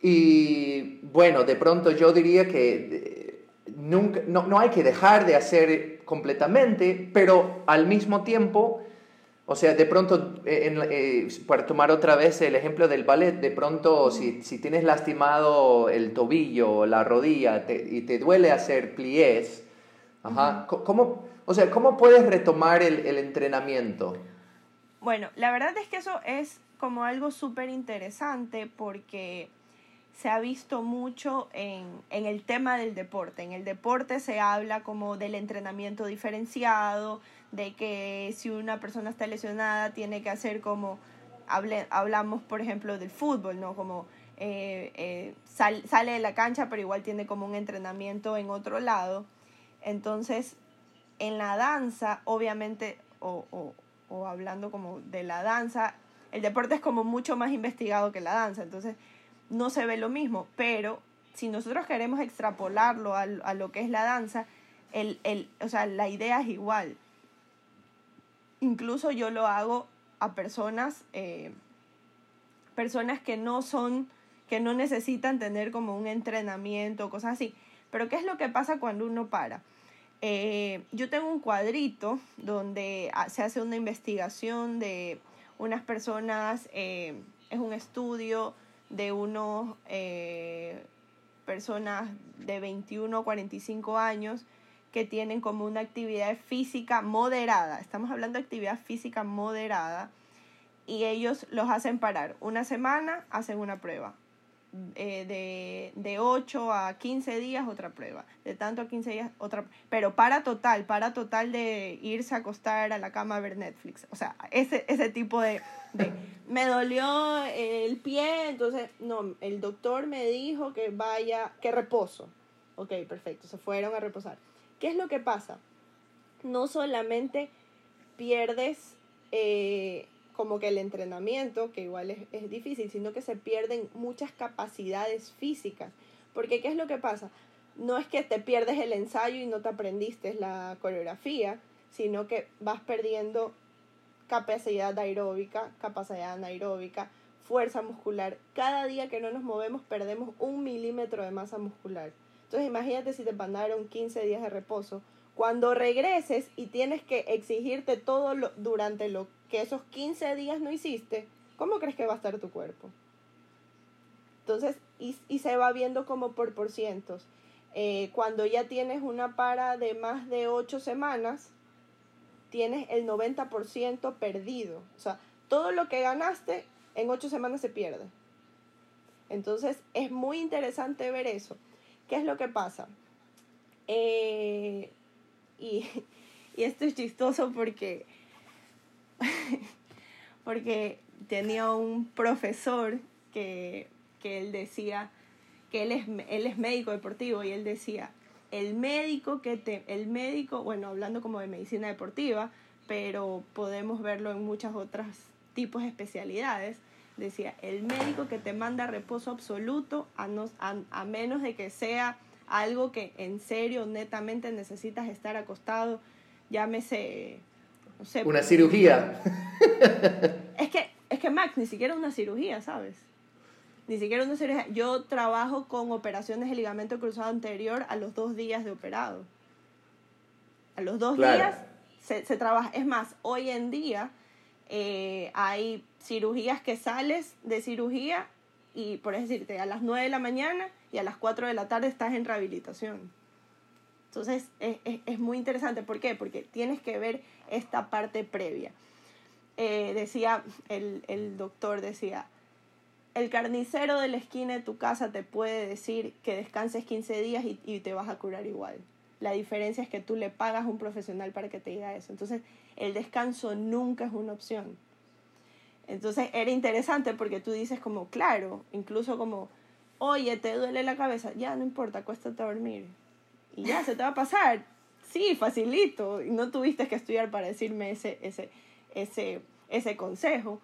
Y bueno, de pronto yo diría que eh, nunca, no, no hay que dejar de hacer completamente, pero al mismo tiempo, o sea, de pronto, eh, eh, para tomar otra vez el ejemplo del ballet, de pronto si, si tienes lastimado el tobillo o la rodilla y te duele hacer pliés, ajá, ¿cómo, o sea, ¿cómo puedes retomar el, el entrenamiento? Bueno, la verdad es que eso es como algo súper interesante porque se ha visto mucho en, en, el tema del deporte. En el deporte se habla como del entrenamiento diferenciado, de que si una persona está lesionada tiene que hacer como, hable, hablamos por ejemplo del fútbol, ¿no? Como eh, eh, sale de la cancha pero igual tiene como un entrenamiento en otro lado. Entonces, en la danza, obviamente, o, o, o hablando como de la danza, el deporte es como mucho más investigado que la danza. Entonces, no se ve lo mismo, pero si nosotros queremos extrapolarlo a, lo que es la danza, el, el, o sea, la idea es igual. Incluso yo lo hago a personas, eh, personas que no son, que no necesitan tener como un entrenamiento, cosas así. Pero ¿qué es lo que pasa cuando uno para? Eh, yo tengo un cuadrito donde ah, se hace una investigación de unas personas, eh, es un estudio de unos personas de 21 a 45 años que tienen como una actividad física moderada. Estamos hablando de actividad física moderada y ellos los hacen parar. Una semana hacen una prueba. Eh, de, de 8 a 15 días otra prueba, de tanto a 15 días otra, pero para total, para total de irse a acostar a la cama a ver Netflix, o sea, ese, ese tipo de, de me dolió el pie, entonces, no, el doctor me dijo que vaya, que reposo, ok, perfecto, se fueron a reposar. ¿Qué es lo que pasa? No solamente pierdes eh, como que el entrenamiento, que igual es, es, difícil, sino que se pierden muchas capacidades físicas. Porque ¿qué es lo que pasa? No es que te pierdes el ensayo y no te aprendiste la coreografía, sino que vas perdiendo capacidad aeróbica, capacidad anaeróbica, fuerza muscular. Cada día que no nos movemos perdemos un milímetro de masa muscular. Entonces imagínate si te mandaron 15 días de reposo. Cuando regreses y tienes que exigirte todo lo, durante lo que esos 15 días no hiciste, ¿cómo crees que va a estar tu cuerpo? Entonces, y, y se va viendo como por por cientos. Eh, cuando ya tienes una para de más de 8 semanas, tienes el 90% perdido. O sea, todo lo que ganaste en 8 semanas se pierde. Entonces, es muy interesante ver eso. ¿Qué es lo que pasa? Eh, y, y esto es chistoso porque porque tenía un profesor que, él decía que él es, él es médico deportivo y él decía, el médico que te, el médico, bueno, hablando como de medicina deportiva, pero podemos verlo en muchas otras tipos de especialidades, decía, el médico que te manda reposo absoluto a, a, a menos de que sea algo que en serio, netamente necesitas estar acostado, llámese una cirugía. Es que, es que Max, ni siquiera una cirugía, ¿sabes? Ni siquiera una cirugía. Yo trabajo con operaciones de ligamento cruzado anterior a los dos días de operado. A los dos días se, se, trabaja. Es más, hoy en día eh, hay cirugías que sales de cirugía y, por decirte, a las 9 de la mañana y a las 4 de la tarde estás en rehabilitación. Entonces es, es, es, muy interesante. ¿Por qué? Porque tienes que ver esta parte previa. Eh, decía, el, el doctor decía, el carnicero de la esquina de tu casa te puede decir que descanses 15 días y, y, te vas a curar igual. La diferencia es que tú le pagas a un profesional para que te diga eso. Entonces, el descanso nunca es una opción. Entonces, era interesante porque tú dices como, claro, incluso como, oye, te duele la cabeza, ya no importa, acuéstate a dormir y ya se te va a pasar. Sí, facilito. Y no tuviste que estudiar para decirme ese, ese, ese, ese consejo.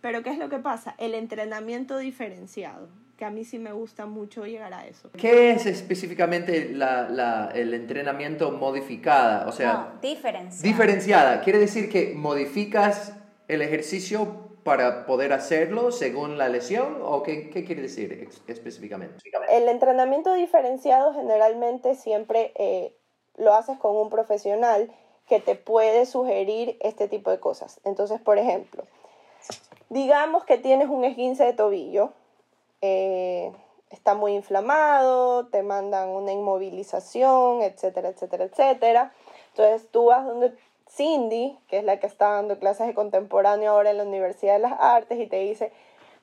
Pero ¿qué es lo que pasa? El entrenamiento diferenciado, que a mí sí me gusta mucho llegar a eso. ¿Qué es específicamente la, la, el entrenamiento modificada? O sea, no, diferenciada. Diferenciada. Quiere decir que modificas el ejercicio para poder hacerlo según la lesión o qué, qué quiere decir específicamente? El entrenamiento diferenciado generalmente siempre eh, lo haces con un profesional que te puede sugerir este tipo de cosas. Entonces, por ejemplo, digamos que tienes un esguince de tobillo, eh, está muy inflamado, te mandan una inmovilización, etcétera, etcétera, etcétera. Entonces tú vas donde Cindy, que es la que está dando clases de contemporáneo ahora en la Universidad de las Artes, y te dice,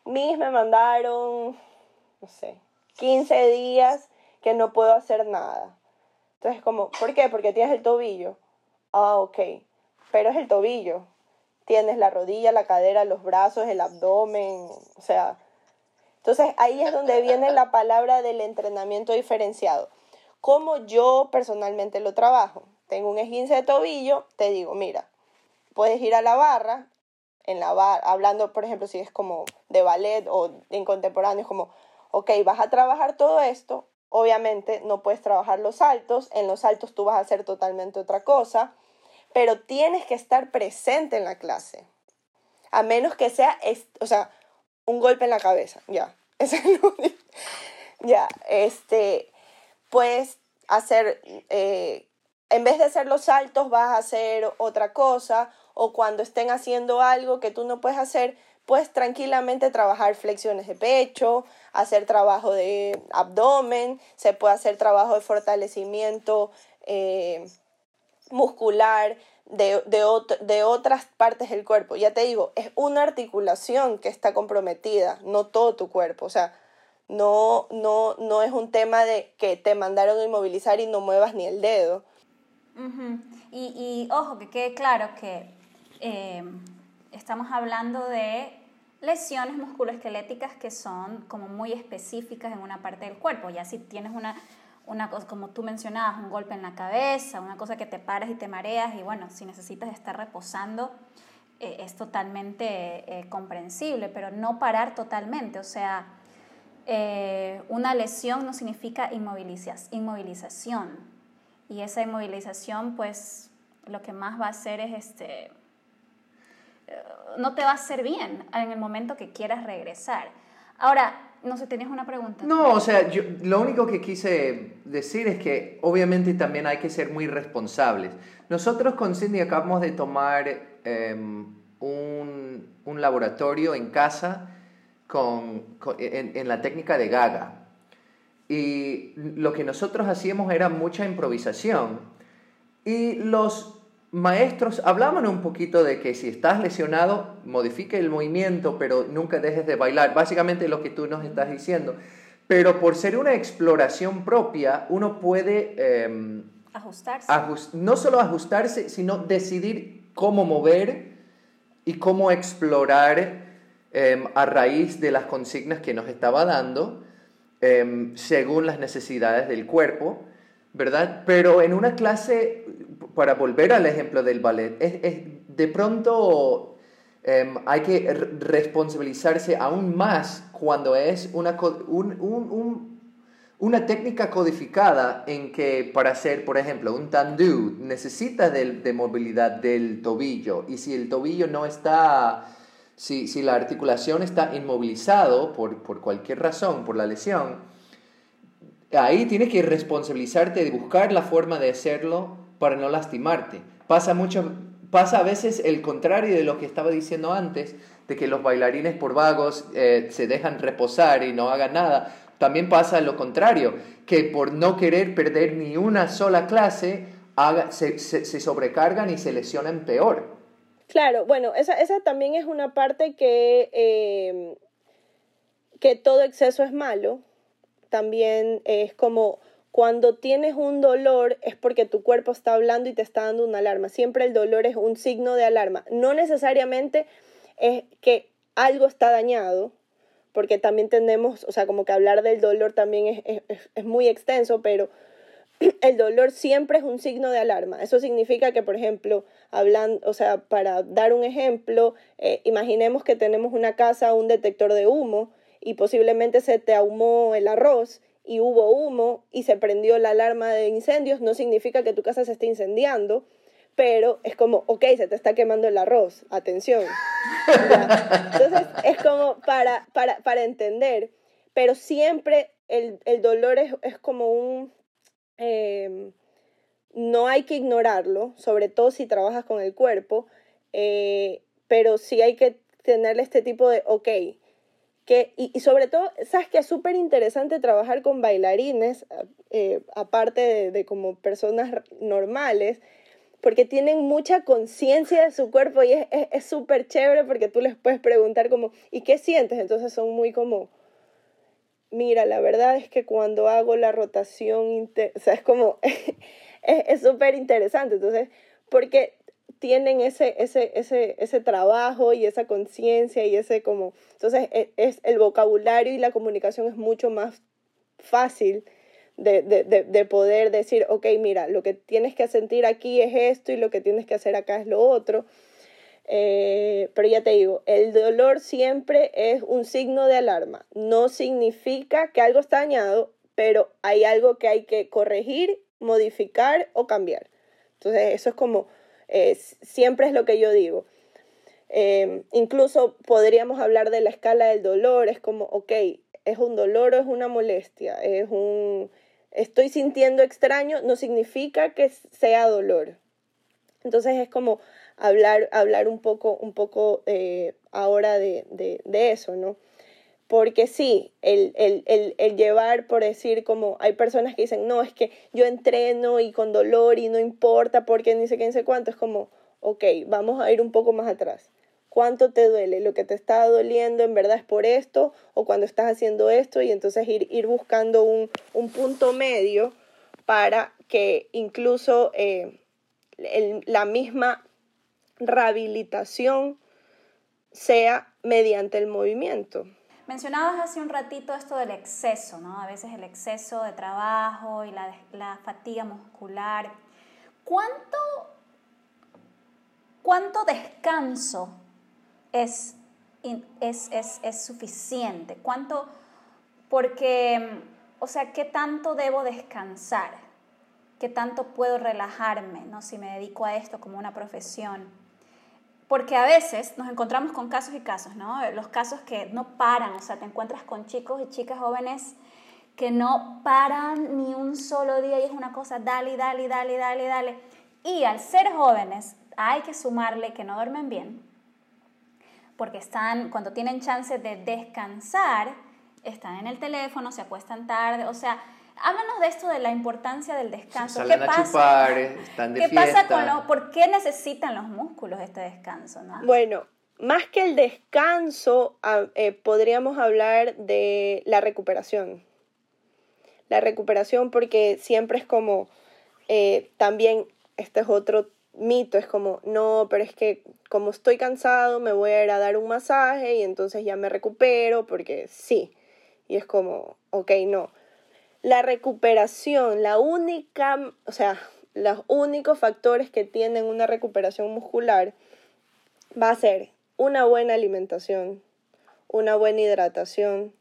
Miss, me mandaron no sé, 15 días que no puedo hacer nada. Entonces, como, ¿por qué? Porque tienes el tobillo. Ah, ok, pero es el tobillo. Tienes la rodilla, la cadera, los brazos, el abdomen, o sea. Entonces, ahí es donde viene la palabra del entrenamiento diferenciado. Como yo personalmente lo trabajo. Tengo un esguince de tobillo, te digo, mira, puedes ir a la barra, en la barra, hablando, por ejemplo, si es como de ballet o en contemporáneo, es como, ok, vas a trabajar todo esto, obviamente no puedes trabajar los saltos, en los saltos tú vas a hacer totalmente otra cosa, pero tienes que estar presente en la clase, a menos que sea, o sea, un golpe en la cabeza, ya, ya, este, puedes hacer, eh, en vez de hacer los saltos vas a hacer otra cosa, o cuando estén haciendo algo que tú no puedes hacer, puedes tranquilamente trabajar flexiones de pecho, hacer trabajo de abdomen, se puede hacer trabajo de fortalecimiento eh, muscular de, de, otras partes del cuerpo. Ya te digo, es una articulación que está comprometida, no todo tu cuerpo. O sea, no, no, no es un tema de que te mandaron a inmovilizar y no muevas ni el dedo. Y, y, ojo, que quede claro que eh, estamos hablando de lesiones musculoesqueléticas que son como muy específicas en una parte del cuerpo. Ya si tienes una, una cosa, como tú mencionabas, un golpe en la cabeza, una cosa que te paras y te mareas, y bueno, si necesitas estar reposando, eh, es totalmente eh, comprensible, pero no parar totalmente. O sea, eh, una lesión no significa inmovilización. Y esa inmovilización, pues, lo que más va a hacer es este no te va a hacer bien en el momento que quieras regresar. Ahora, no sé, tenías una pregunta. No, o sea, yo, lo único que quise decir es que obviamente también hay que ser muy responsables. Nosotros con Cindy acabamos de tomar em, un, un, laboratorio en casa con, en la técnica de Gaga. Y lo que nosotros hacíamos era mucha improvisación. Y los maestros hablaban un poquito de que si estás lesionado, modifique el movimiento, pero nunca dejes de bailar. Básicamente lo que tú nos estás diciendo. Pero por ser una exploración propia, uno puede... Em, ajustarse. no solo ajustarse, sino decidir cómo mover y cómo explorar em, a raíz de las consignas que nos estaba dando, em, según las necesidades del cuerpo, ¿verdad? Pero en una clase para volver al ejemplo del ballet, de pronto em, hay que responsabilizarse aún más cuando es una, una técnica codificada en que para hacer, por ejemplo, un tandú necesita de, movilidad del tobillo y si el tobillo no está, si, si la articulación está inmovilizado por, por cualquier razón, por la lesión, ahí tienes que responsabilizarte de buscar la forma de hacerlo para no lastimarte. Pasa mucho, pasa a veces el contrario de lo que estaba diciendo antes, de que los bailarines por vagos eh, se dejan reposar y no hagan nada. También pasa lo contrario, que por no querer perder ni una sola clase, se, sobrecargan y se lesionan peor. Claro, bueno, esa, también es una parte que, eh, que todo exceso es malo. También es como cuando tienes un dolor es porque tu cuerpo está hablando y te está dando una alarma. Siempre el dolor es un signo de alarma. No necesariamente es que algo está dañado, porque también tenemos, o sea, como que hablar del dolor también es, muy extenso, pero el dolor siempre es un signo de alarma. Eso significa que, por ejemplo, hablando, o sea, para dar un ejemplo, eh, imaginemos que tenemos una casa, un detector de humo, y posiblemente se te ahumó el arroz y hubo humo y se prendió la alarma de incendios, no significa que tu casa se esté incendiando, pero es como, ok, se te está quemando el arroz, atención. Entonces es como para, para, para entender, pero siempre el, el dolor es, es, como un... Em, no hay que ignorarlo, sobre todo si trabajas con el cuerpo, eh, pero sí hay que tenerle este tipo de, ok, y, sobre todo, sabes que es súper interesante trabajar con bailarines, eh, aparte de, como personas normales, porque tienen mucha conciencia de su cuerpo y es súper chévere porque tú les puedes preguntar como, ¿y qué sientes? Entonces son muy como, mira, la verdad es que cuando hago la rotación, o sea, es como, es súper interesante. Entonces, porque tienen ese, ese, ese, ese trabajo y esa conciencia y ese como, entonces e, es, el vocabulario y la comunicación es mucho más fácil de, de, de, de, poder decir, ok, mira, lo que tienes que sentir aquí es esto y lo que tienes que hacer acá es lo otro. Eh, pero ya te digo, el dolor siempre es un signo de alarma. No significa que algo está dañado, pero hay algo que hay que corregir, modificar o cambiar. Entonces, eso es como siempre es lo que yo digo. Eh, incluso podríamos hablar de la escala del dolor, es como, ok, es un dolor o es una molestia, es un, estoy sintiendo extraño, no significa que sea dolor. Entonces es como hablar, hablar un poco, un poco eh, ahora de, de, de, eso, ¿no? Porque sí, el, el, el, el, llevar, por decir, como hay personas que dicen, no, es que yo entreno y con dolor y no importa porque ni sé qué, ni sé cuánto, es como, ok, vamos a ir un poco más atrás. ¿Cuánto te duele? ¿Lo que te está doliendo en verdad es por esto o cuando estás haciendo esto? Y entonces ir, ir buscando un, un punto medio para que incluso eh, el, la misma rehabilitación sea mediante el movimiento. Mencionabas hace un ratito esto del exceso, ¿no? A veces el exceso de trabajo y la, la fatiga muscular. ¿Cuánto, ¿Cuánto descanso es, es, es, es suficiente? ¿Cuánto? Porque, o sea, ¿qué tanto debo descansar? ¿Qué tanto puedo relajarme, ¿no? Si me dedico a esto como una profesión porque a veces nos encontramos con casos y casos, ¿no? Los casos que no paran, o sea, te encuentras con chicos y chicas jóvenes que no paran ni un solo día y es una cosa, dale, dale, dale, dale, dale. Y al ser jóvenes hay que sumarle que no duermen bien, porque están, cuando tienen chance de descansar, están en el teléfono, se acuestan tarde, o sea, háblanos de esto de la importancia del descanso. ¿Qué pasa? están de ¿Qué pasa con lo, por qué necesitan los músculos este descanso? ¿no? Bueno, más que el descanso, eh, podríamos hablar de la recuperación. La recuperación porque siempre es como, eh, también este es otro mito, es como, no, pero es que como estoy cansado me voy a ir a dar un masaje y entonces ya me recupero porque sí. Y es como, ok, no la recuperación, la única, o sea, los únicos factores que tienen una recuperación muscular va a ser una buena alimentación, una buena hidratación,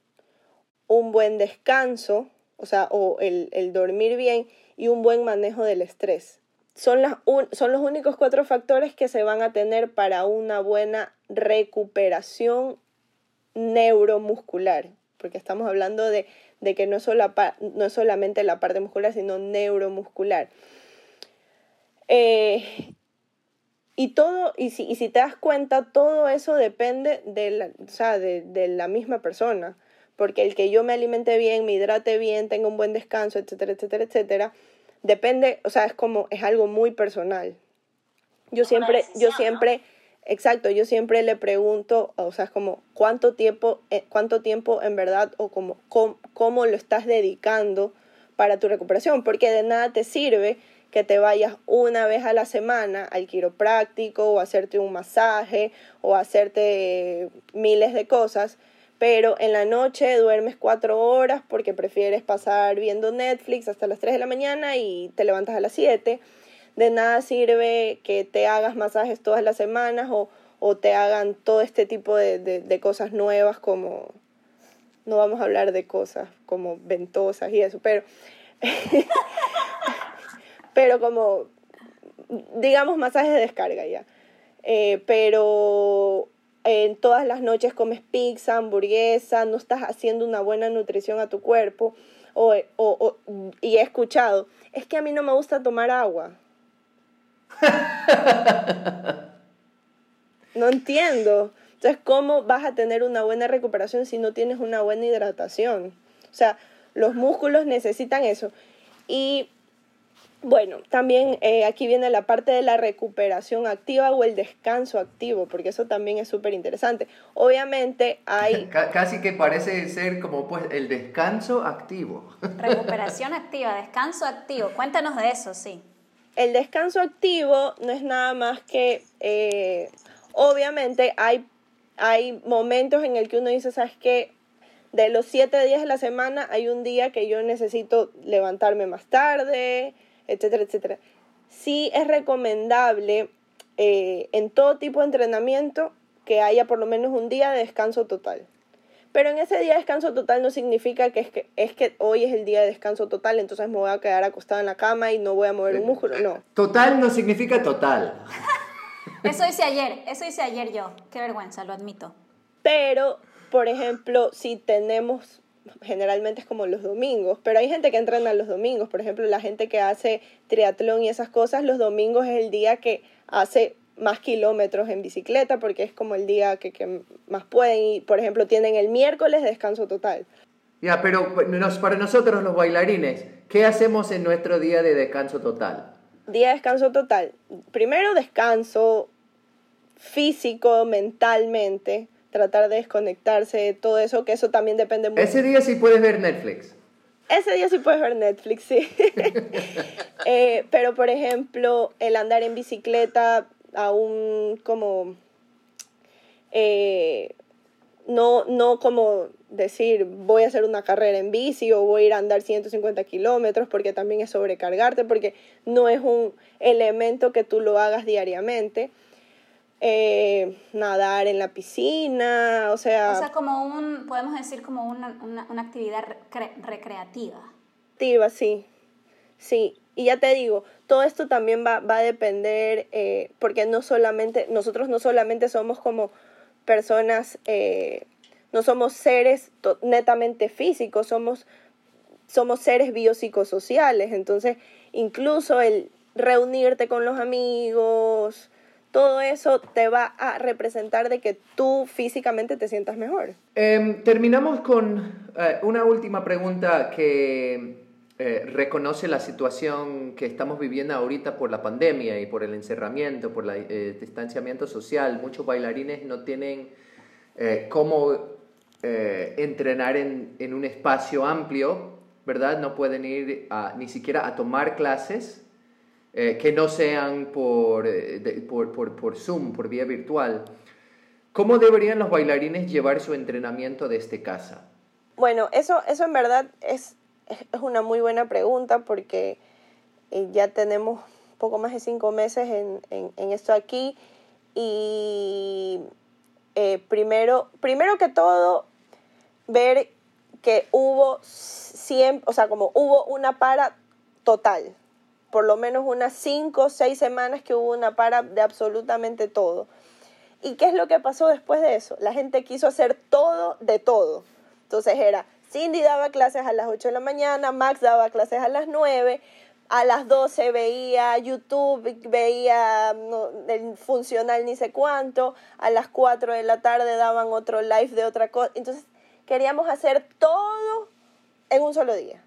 un buen descanso, o sea, o el, el dormir bien y un buen manejo del estrés. Son, las son los únicos cuatro factores que se van a tener para una buena recuperación neuromuscular, porque estamos hablando de de que no es, no es solamente la parte muscular, sino neuromuscular. Eh, y todo, y si, y si, te das cuenta, todo eso depende de la, o sea, de, de la misma persona. Porque el que yo me alimente bien, me hidrate bien, tenga un buen descanso, etcétera, etcétera, etcétera, depende, o sea, es como, es algo muy personal. Yo siempre, yo siempre, Exacto, yo siempre le pregunto, o sea, es como cuánto tiempo, eh, cuánto tiempo en verdad o como cómo, lo estás dedicando para tu recuperación, porque de nada te sirve que te vayas una vez a la semana al quiropráctico o hacerte un masaje o hacerte miles de cosas, pero en la noche duermes cuatro horas porque prefieres pasar viendo Netflix hasta las 3 de la mañana y te levantas a las 7 de nada sirve que te hagas masajes todas las semanas o, o te hagan todo este tipo de, de, cosas nuevas como, no vamos a hablar de cosas como ventosas y eso, pero, pero como, digamos, masajes de descarga ya. Eh, pero en todas las noches comes pizza, hamburguesa, no estás haciendo una buena nutrición a tu cuerpo. O, o, y he escuchado, es que a mí no me gusta tomar agua. no entiendo. Entonces, ¿cómo vas a tener una buena recuperación si no tienes una buena hidratación? O sea, los músculos necesitan eso. Y Bueno, también eh, aquí viene la parte de la recuperación activa o el descanso activo, porque eso también es súper interesante. Obviamente hay... Casi que parece ser como pues el descanso activo. Recuperación activa, descanso activo. Cuéntanos de eso, sí. El descanso activo no es nada más que, eh, obviamente hay, hay momentos en el que uno dice, ¿sabes qué? De los siete días de la semana hay un día que yo necesito levantarme más tarde, etcétera, etcétera. Sí es recomendable eh, en todo tipo de entrenamiento que haya por lo menos un día de descanso total. Pero en ese día de descanso total no significa que es, que es que hoy es el día de descanso total, entonces me voy a quedar acostado en la cama y no voy a mover un músculo, no. Total no significa total. eso hice ayer, eso hice ayer yo, qué vergüenza, lo admito. Pero, por ejemplo, si tenemos generalmente es como los domingos, pero hay gente que entrena los domingos, por ejemplo, la gente que hace triatlón y esas cosas, los domingos es el día que hace más kilómetros en bicicleta porque es como el día que, más pueden y, por ejemplo, tienen el miércoles descanso total. Ya, pero para nosotros los bailarines, ¿qué hacemos en nuestro día de descanso total? Día de descanso total. Primero descanso físico, mentalmente, tratar de desconectarse de todo eso, que eso también depende mucho. Ese día sí puedes ver Netflix. Ese día sí puedes ver Netflix, sí. Eh, pero, por ejemplo, el andar en bicicleta, aún como... Eh, no, no como decir voy a hacer una carrera en bici o voy a ir a andar 150 kilómetros porque también es sobrecargarte, porque no es un elemento que tú lo hagas diariamente. Eh, nadar en la piscina, o sea... O sea, como un, podemos decir como una, una, una actividad recreativa. Activa, sí, sí. Y ya te digo, todo esto también va, va a depender, eh, porque no solamente, nosotros no solamente somos como personas, eh, no somos seres netamente físicos, somos, somos seres biopsicosociales, entonces incluso el reunirte con los amigos, todo eso te va a representar de que tú físicamente te sientas mejor. Em, terminamos con eh, una última pregunta que eh, reconoce la situación que estamos viviendo ahorita por la pandemia y por el encerramiento, por el eh, distanciamiento social. Muchos bailarines no tienen cómo entrenar en, en, un espacio amplio, ¿verdad? No pueden ir ni siquiera a tomar clases eh, que no sean eh, por, por, por, Zoom, por vía virtual. ¿Cómo deberían los bailarines llevar su entrenamiento desde casa? Bueno, eso, eso en verdad es, es una muy buena pregunta porque eh, ya tenemos poco más de cinco meses en, en, en esto aquí y primero, primero que todo, ver que hubo siempre, o sea, como hubo una para total, por lo menos unas cinco o seis semanas que hubo una para de absolutamente todo. ¿Y qué es lo que pasó después de eso? La gente quiso hacer todo de todo. Entonces era, Cindy daba clases a las 8 de la mañana, Max daba clases a las 9, a las 12 veía YouTube, veía el funcional ni sé cuánto, a las 4 de la tarde daban otro live de otra cosa. Entonces queríamos hacer todo en un solo día.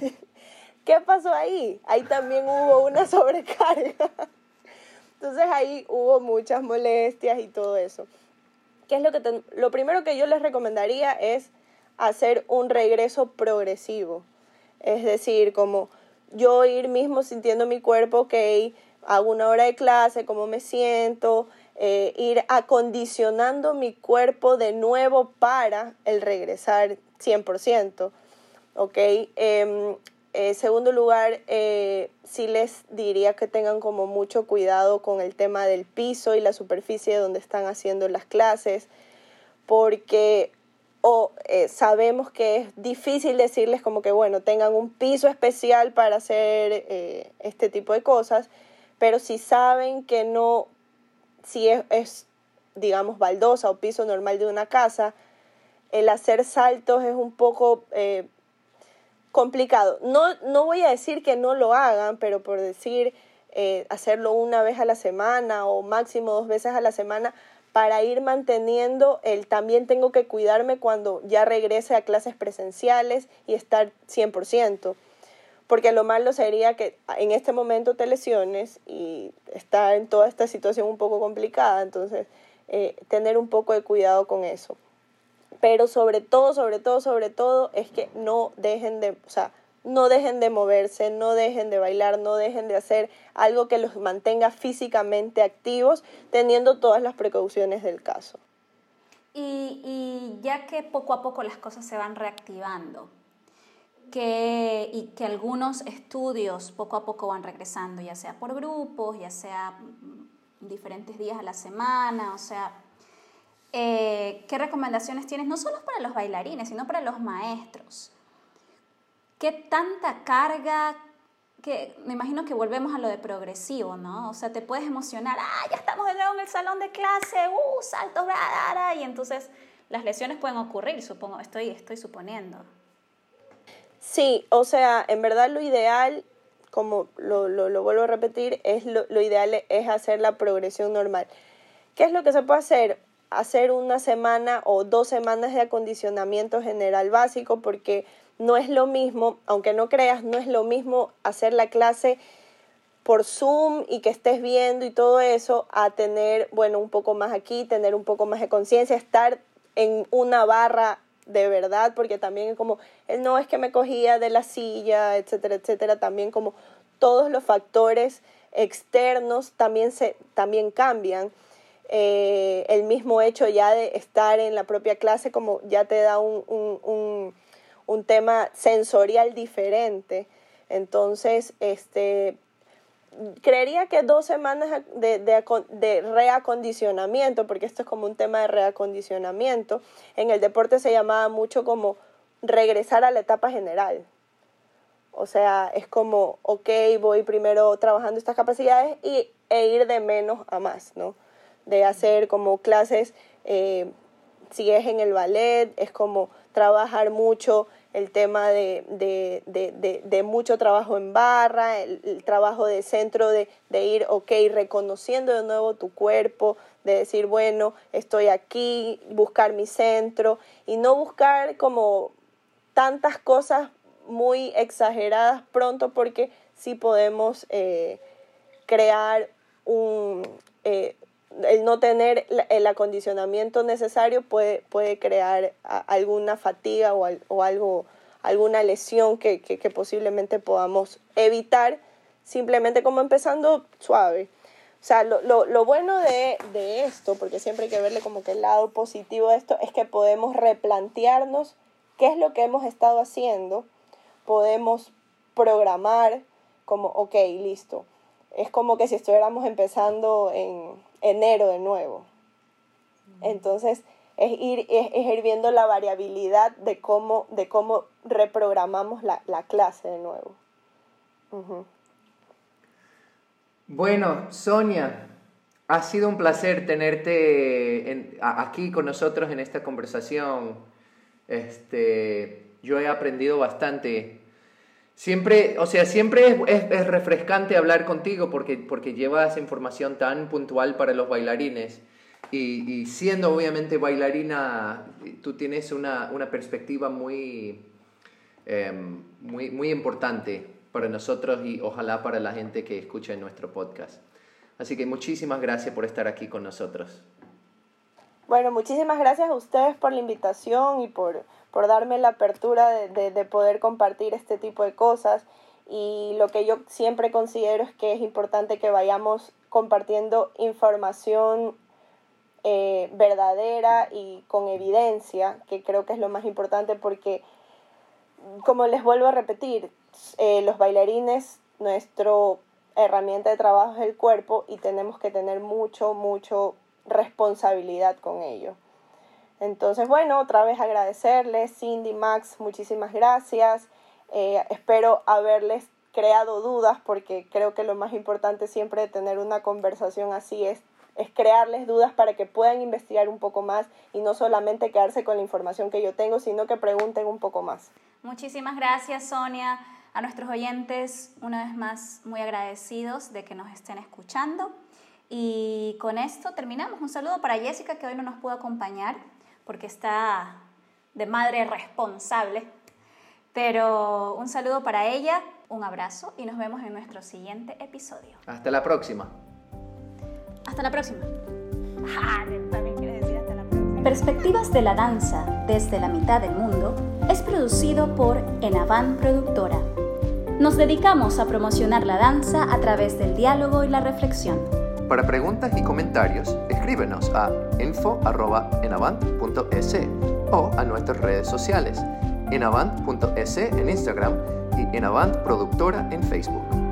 ¿Qué pasó ahí? Ahí también hubo una sobrecarga. Entonces ahí hubo muchas molestias y todo eso. ¿Qué es lo que lo primero que yo les recomendaría es hacer un regreso progresivo. Es decir, como yo ir mismo sintiendo mi cuerpo, ok, hago una hora de clase, cómo me siento, eh, ir acondicionando mi cuerpo de nuevo para el regresar 100%. ¿ok? Eh, en segundo lugar, eh, sí les diría que tengan como mucho cuidado con el tema del piso y la superficie donde están haciendo las clases, porque o eh, sabemos que es difícil decirles como que, bueno, tengan un piso especial para hacer eh, este tipo de cosas, pero si saben que no, si es, es, digamos, baldosa o piso normal de una casa, el hacer saltos es un poco complicado. No, no voy a decir que no lo hagan, pero por decir eh, hacerlo una vez a la semana o máximo dos veces a la semana para ir manteniendo el también tengo que cuidarme cuando ya regrese a clases presenciales y estar 100%. porque lo malo sería que en este momento te lesiones y estar en toda esta situación un poco complicada, entonces eh, tener un poco de cuidado con eso. Pero sobre todo, sobre todo, sobre todo, es que no dejen de, o sea, no dejen de moverse, no dejen de bailar, no dejen de hacer algo que los mantenga físicamente activos, teniendo todas las precauciones del caso. Y, y ya que poco a poco las cosas se van reactivando, que, y que algunos estudios poco a poco van regresando, ya sea por grupos, ya sea mm, diferentes días a la semana, o sea, eh, ¿qué recomendaciones tienes no solo para los bailarines, sino para los maestros? ¿Qué tanta carga, que me imagino que volvemos a lo de progresivo, ¿no? O sea, te puedes emocionar, ah, ya estamos de nuevo en el salón de clase, uh, saltos, y entonces las lesiones pueden ocurrir, supongo, estoy, estoy suponiendo. Sí, o sea, en verdad lo ideal, como lo, lo, lo vuelvo a repetir, es lo, lo, ideal es hacer la progresión normal. ¿Qué es lo que se puede hacer? Hacer una semana o dos semanas de acondicionamiento general básico porque no es lo mismo, aunque no creas, no es lo mismo hacer la clase por Zoom y que estés viendo y todo eso, a tener, bueno, un poco más aquí, tener un poco más de conciencia, estar en una barra de verdad, porque también es como, no es que me cogía de la silla, etcétera, etcétera, también como todos los factores externos también, se, también cambian. Eh, el mismo hecho ya de estar en la propia clase como ya te da un, un, tema sensorial diferente. Entonces, este, creería que dos semanas de, de, reacondicionamiento, porque esto es como un tema de reacondicionamiento, en el deporte se llamaba mucho como regresar a la etapa general. O sea, es como, ok, voy primero trabajando estas capacidades y, e ir de menos a más, ¿no? De hacer como clases, eh, si es en el ballet, es como trabajar mucho el tema de, de, de, de mucho trabajo en barra, el, trabajo de centro de, ir, ok, reconociendo de nuevo tu cuerpo, de decir, bueno, estoy aquí, buscar mi centro y no buscar como tantas cosas muy exageradas pronto porque sí podemos eh, crear un, eh, el no tener el acondicionamiento necesario puede, puede crear alguna fatiga o, o, algo, alguna lesión que, que, posiblemente podamos evitar simplemente como empezando suave. O sea, lo, lo, lo bueno de, de, esto, porque siempre hay que verle como que el lado positivo de esto, es que podemos replantearnos qué es lo que hemos estado haciendo, podemos programar como, ok, listo. Es como que si estuviéramos empezando en, enero de nuevo. Entonces, es ir, es, ir viendo la variabilidad de cómo, de cómo reprogramamos la, clase de nuevo. Bueno, Sonia, ha sido un placer tenerte aquí con nosotros en esta conversación. Este, yo he aprendido bastante Siempre, o sea, siempre es, es, refrescante hablar contigo porque, porque llevas información tan puntual para los bailarines. Y, y siendo obviamente bailarina, tú tienes una, una perspectiva muy, em, muy, muy importante para nosotros y ojalá para la gente que escucha nuestro podcast. Así que muchísimas gracias por estar aquí con nosotros. Bueno, muchísimas gracias a ustedes por la invitación y por, por darme la apertura de, de, poder compartir este tipo de cosas. Y lo que yo siempre considero es que es importante que vayamos compartiendo información eh, verdadera y con evidencia, que creo que es lo más importante porque, como les vuelvo a repetir, eh, los bailarines, nuestra herramienta de trabajo es el cuerpo y tenemos que tener mucho, mucho responsabilidad con ello. Entonces, bueno, otra vez agradecerles, Cindy, Max, muchísimas gracias. Eh, espero haberles creado dudas porque creo que lo más importante siempre de tener una conversación así es, es crearles dudas para que puedan investigar un poco más y no solamente quedarse con la información que yo tengo, sino que pregunten un poco más. Muchísimas gracias, Sonia. A nuestros oyentes, una vez más, muy agradecidos de que nos estén escuchando. Y con esto terminamos. Un saludo para Jessica, que hoy no nos pudo acompañar porque está de madre responsable. Pero un saludo para ella, Un abrazo y nos vemos en nuestro siguiente episodio. Hasta la próxima. Hasta la próxima. Ah, también quieres decir hasta la próxima. Perspectivas de la danza desde la mitad del mundo es producido por Enavan Productora. Nos dedicamos a promocionar la danza a través del diálogo y la reflexión. Para preguntas y comentarios, escríbenos a info.enavant.es o a nuestras redes sociales, enavant.es en Instagram y Enavant Productora en Facebook.